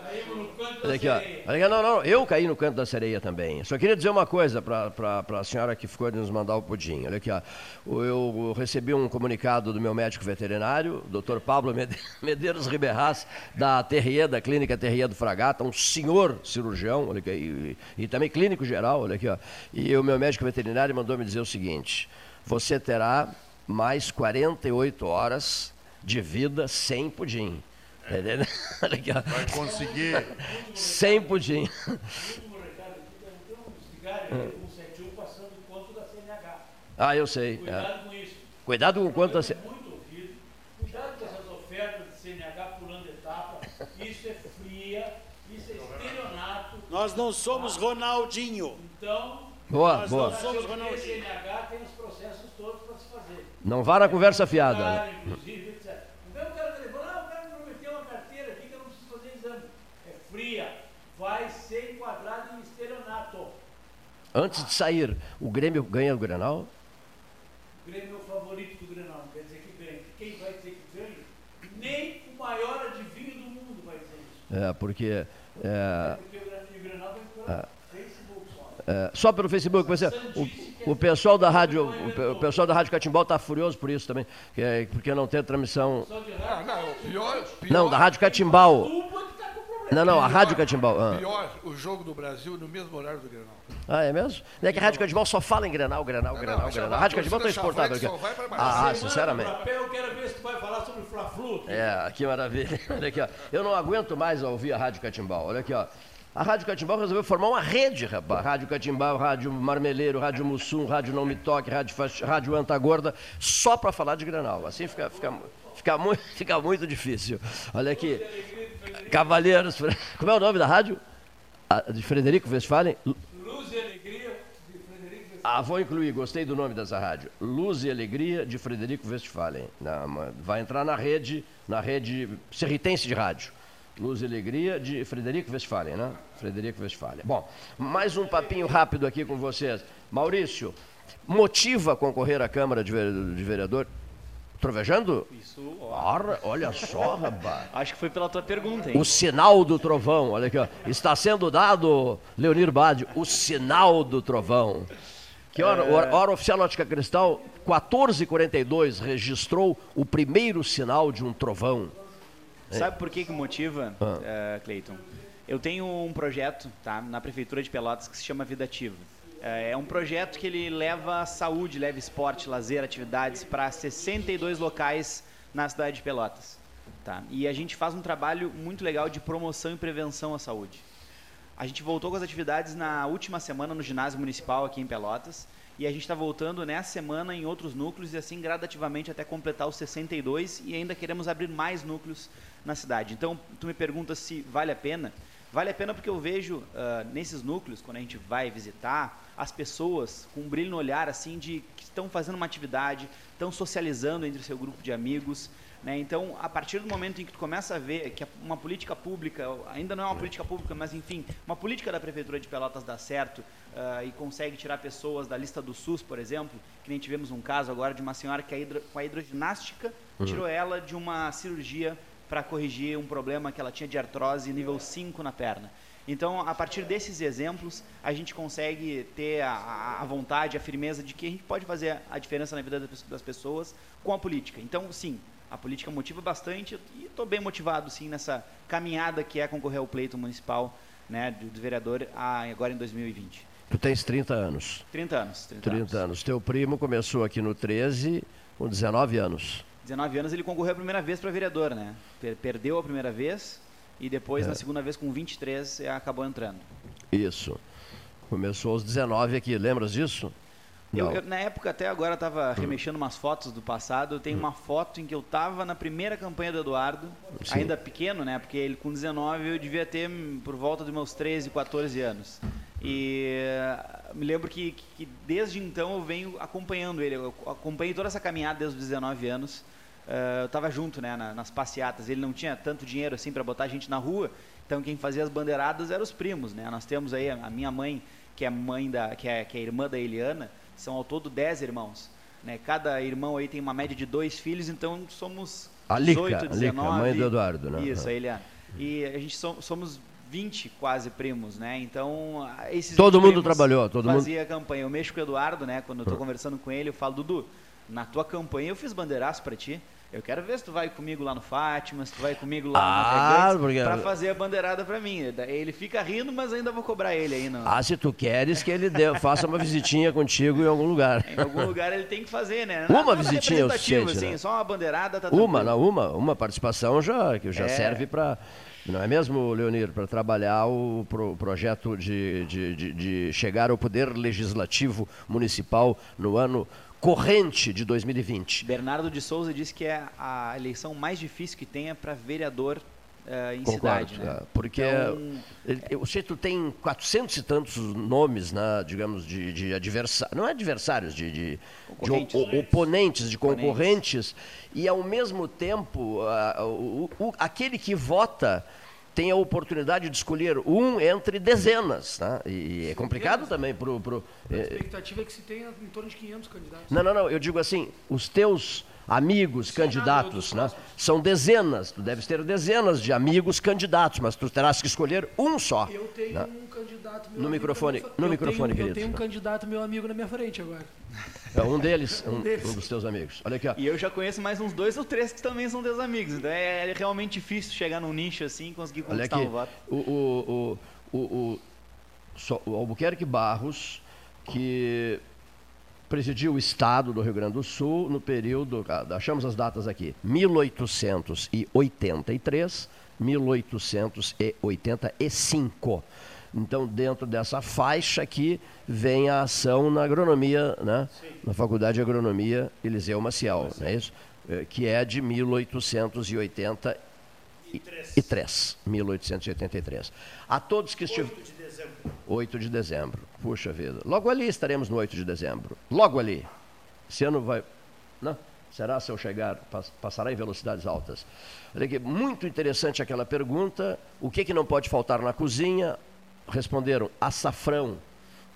Olha aqui, ó. Olha aqui, não, não, eu caí no canto da sereia também. Só queria dizer uma coisa para a senhora que ficou de nos mandar o pudim. Olha aqui, ó. Eu recebi um comunicado do meu médico veterinário, Dr. Pablo Medeiros Riberras, da Terrier, da Clínica Terrier do Fragata, um senhor cirurgião, olha aqui, e, e também clínico geral, olha aqui, ó. E o meu médico veterinário mandou me dizer o seguinte: você terá mais 48 horas de vida sem pudim. É. Vai conseguir. Sem pudim. ele 171 passando o conto da CNH. Ah, eu sei. Cuidado é. com isso. Cuidado com o quanto da CNH. Muito ouvido. Cuidado com essas ofertas de CNH pulando etapa. Isso é fria, isso é estelionato. Nós não somos Ronaldinho. Então, boa, nós boa. não somos Ronaldinho. CNH tem os processos todos para se fazer. Não vá na conversa fiada. Né? Inclusive, etc. Então o cara telefona, ah, o cara me prometeu uma carteira aqui que eu não preciso fazer exame. É fria. Vai ser enquadrado em estelionato. Antes de sair, o Grêmio ganha o Grenal? O Grêmio é o favorito do Grenal, não quer dizer que ganha. Quem vai dizer que ganha? Nem o maior adivinho do mundo vai dizer isso. É, porque... É, é porque o Grenal vai por é, Facebook só. É, só pelo Facebook, você, o, o pessoal da rádio, o, o, pessoal da rádio Catimbau está furioso por isso também, que é, porque não tem transmissão. Ah, não, pior, pior, não, da rádio Catimbau. Não, não, a Rádio Catimbau. Ah. Pior, o jogo do Brasil no mesmo horário do Grenal. Ah, é mesmo? É que a Rádio Catimbau só fala em Grenal, Grenal, não, Grenal, não, Grenal. A Rádio Catimbau está exportável aqui. Ah, sinceramente. Eu quero ver se tu vai falar sobre o Fla-Flu. É, que maravilha. Olha aqui, ó. Eu não aguento mais ouvir a Rádio Catimbau. Olha aqui, ó. A Rádio Catimbau resolveu formar uma rede, rapaz. Rádio Catimbau, Rádio Marmeleiro, Rádio Mussum, Rádio Não Me Toque, Rádio, Rádio Antagorda, só para falar de Grenal. Assim fica, fica, fica, muito, fica muito difícil. Olha aqui. Cavalheiros. Como é o nome da rádio? A, de Frederico Westphalen? Luz e Alegria de Frederico Westphalen. Ah, vou incluir, gostei do nome dessa rádio. Luz e Alegria de Frederico Westphalen. vai entrar na rede, na rede serritense de rádio. Luz e Alegria de Frederico Westphalen, né? Frederico Westphalen. Bom, mais um papinho rápido aqui com vocês. Maurício, motiva concorrer à Câmara de Vereador? Trovejando? Isso. Ora, olha só, rapaz. Acho que foi pela tua pergunta, hein? O sinal do trovão, olha aqui, ó. Está sendo dado, Leonir Bade, o sinal do trovão. Que hora, é... hora oficial Ótica Cristal, 1442, registrou o primeiro sinal de um trovão. Sabe por que que motiva, ah. uh, Cleiton? Eu tenho um projeto tá, na Prefeitura de Pelotas que se chama Vida Ativa. É, é um projeto que ele leva saúde, leva esporte, lazer, atividades para 62 locais na cidade de Pelotas. Tá? E a gente faz um trabalho muito legal de promoção e prevenção à saúde. A gente voltou com as atividades na última semana no ginásio municipal aqui em Pelotas e a gente está voltando nessa semana em outros núcleos e assim gradativamente até completar os 62 e ainda queremos abrir mais núcleos na cidade. Então, tu me pergunta se vale a pena. Vale a pena porque eu vejo uh, nesses núcleos, quando a gente vai visitar, as pessoas com um brilho no olhar, assim, de que estão fazendo uma atividade, estão socializando entre o seu grupo de amigos. Né? Então, a partir do momento em que tu começa a ver que uma política pública, ainda não é uma política pública, mas enfim, uma política da Prefeitura de Pelotas dá certo uh, e consegue tirar pessoas da lista do SUS, por exemplo, que nem tivemos um caso agora de uma senhora que a hidro, com a hidroginástica uhum. tirou ela de uma cirurgia para corrigir um problema que ela tinha de artrose nível 5 na perna. Então, a partir desses exemplos, a gente consegue ter a, a, vontade, a firmeza de que a gente pode fazer a diferença na vida das pessoas com a política. Então, sim, a política motiva bastante e estou bem motivado, sim, nessa caminhada que é concorrer ao pleito municipal né, do, do vereador agora em 2020. Tu tens 30 anos. 30 anos. 30, 30 anos. anos. Teu primo começou aqui no 13 com 19 anos. 19 anos ele concorreu a primeira vez para vereador, né? Perdeu a primeira vez e depois é. na segunda vez com 23 acabou entrando. Isso. Começou aos 19 aqui, lembras disso? Eu, eu, na época, até agora, estava hum. remexendo umas fotos do passado. Tenho hum. uma foto em que eu estava na primeira campanha do Eduardo, Sim. ainda pequeno, né? Porque ele com 19 eu devia ter por volta dos meus 13, 14 anos. E me lembro que, que desde então eu venho acompanhando ele. Eu acompanhei toda essa caminhada desde os 19 anos. Uh, eu estava junto né, na, nas passeatas. Ele não tinha tanto dinheiro assim para botar a gente na rua, então quem fazia as bandeiradas eram os primos. Né? Nós temos aí a, minha mãe, que é mãe da, que é, que é irmã da Eliana, são ao todo 10 irmãos. Né? Cada irmão aí tem uma média de dois filhos, então somos a Lica, 18, 19. Lica, mãe do Eduardo, né? Isso, a Eliana. E a gente so, somos 20 quase primos, né? Então, esses Todo mundo trabalhou, todo fazia mundo. campanha. Eu mexo com o Eduardo, né? Quando eu estou conversando com ele, eu falo, Dudu, na tua campanha eu fiz bandeiraço para ti. Eu quero ver se tu vai comigo lá no Fátima, se tu vai comigo lá ah, no porque... pra fazer a bandeirada pra mim. Ele fica rindo, mas ainda vou cobrar ele aí. Não. Ah, se tu queres que ele dê, faça uma visitinha contigo em algum lugar. Em algum lugar ele tem que fazer, né? Uma Nada visitinha é o suficiente, assim, né? Só uma bandeirada tá Uma, não, uma, uma participação já, que já é. serve para não é mesmo, Leonir, para trabalhar o pro, projeto de, de, de, de chegar ao poder legislativo municipal no ano corrente de 2020. Bernardo de Souza disse que é a eleição mais difícil que tenha para vereador uh, em Concordo, cidade. Né? É, porque então, ele, o Cheto tem 400 e tantos nomes, né, digamos, de, de adversários, não é adversários, de, de, de o, oponentes, de concorrentes, e ao mesmo tempo, uh, o, o, aquele que vota tem a oportunidade de escolher um entre dezenas. Né? E é complicado também para o. Pro, a é, expectativa é que se tenha em torno de 500 candidatos. Não, não, não. Eu digo assim: os teus amigos candidatos, né? São dezenas. Tu deves ter dezenas de amigos candidatos, mas tu terás que escolher um só. Eu tenho né? um candidato meu no microfone, no microfone, tenho, querido. Eu tenho um candidato meu amigo na minha frente agora. É um deles, um, um, dos teus amigos. Olha aqui, ó. E eu já conheço mais uns dois ou três que também são teus amigos. Então é, é realmente difícil chegar num nicho assim e conseguir conquistar Olha aqui, um voto. O, o, o, o, o, o Albuquerque Barros, que presidiu o estado do Rio Grande do Sul no período, ah, achamos as datas aqui, 1883, 1885. Então, dentro dessa faixa aqui, vem a ação na agronomia, né? na Faculdade de Agronomia Eliseu Maciel, não é isso? Eh, que é de 1883. 1883. A todos que estiveram. 8 de dezembro. Puxa vida. Logo ali estaremos no 8 de dezembro. Logo ali. Esse ano vai. Não? Será se eu chegar, passará em velocidades altas. Olha aqui, muito interessante aquela pergunta. O que, que não pode faltar na cozinha? Responderam açafrão.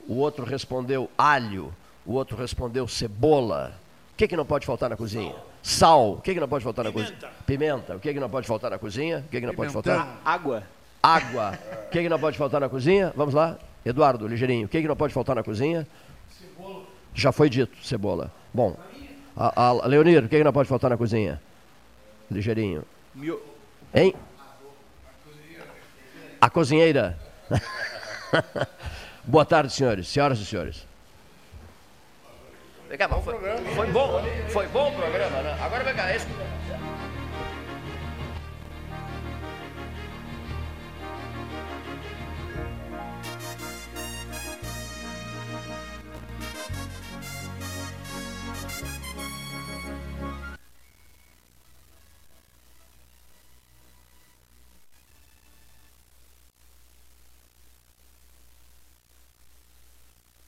O outro respondeu alho. O outro respondeu cebola. O que, que não pode faltar na cozinha? Sal. O que, que não pode faltar Pimenta. na cozinha? Pimenta. O que, que não pode faltar na cozinha? O que, que não pode faltar? Água. Água. O que, que não pode faltar na cozinha? Vamos lá. Eduardo, ligeirinho. O que, que não pode faltar na cozinha? Cebola. Já foi dito, cebola. Bom. A, a, Leonir, o que, que não pode faltar na cozinha? Ligeirinho. Mil... Hein? A cozinheira. Boa tarde, senhores, senhoras e senhores. Foi, foi bom, foi bom o programa, né? Agora vai cá, esse,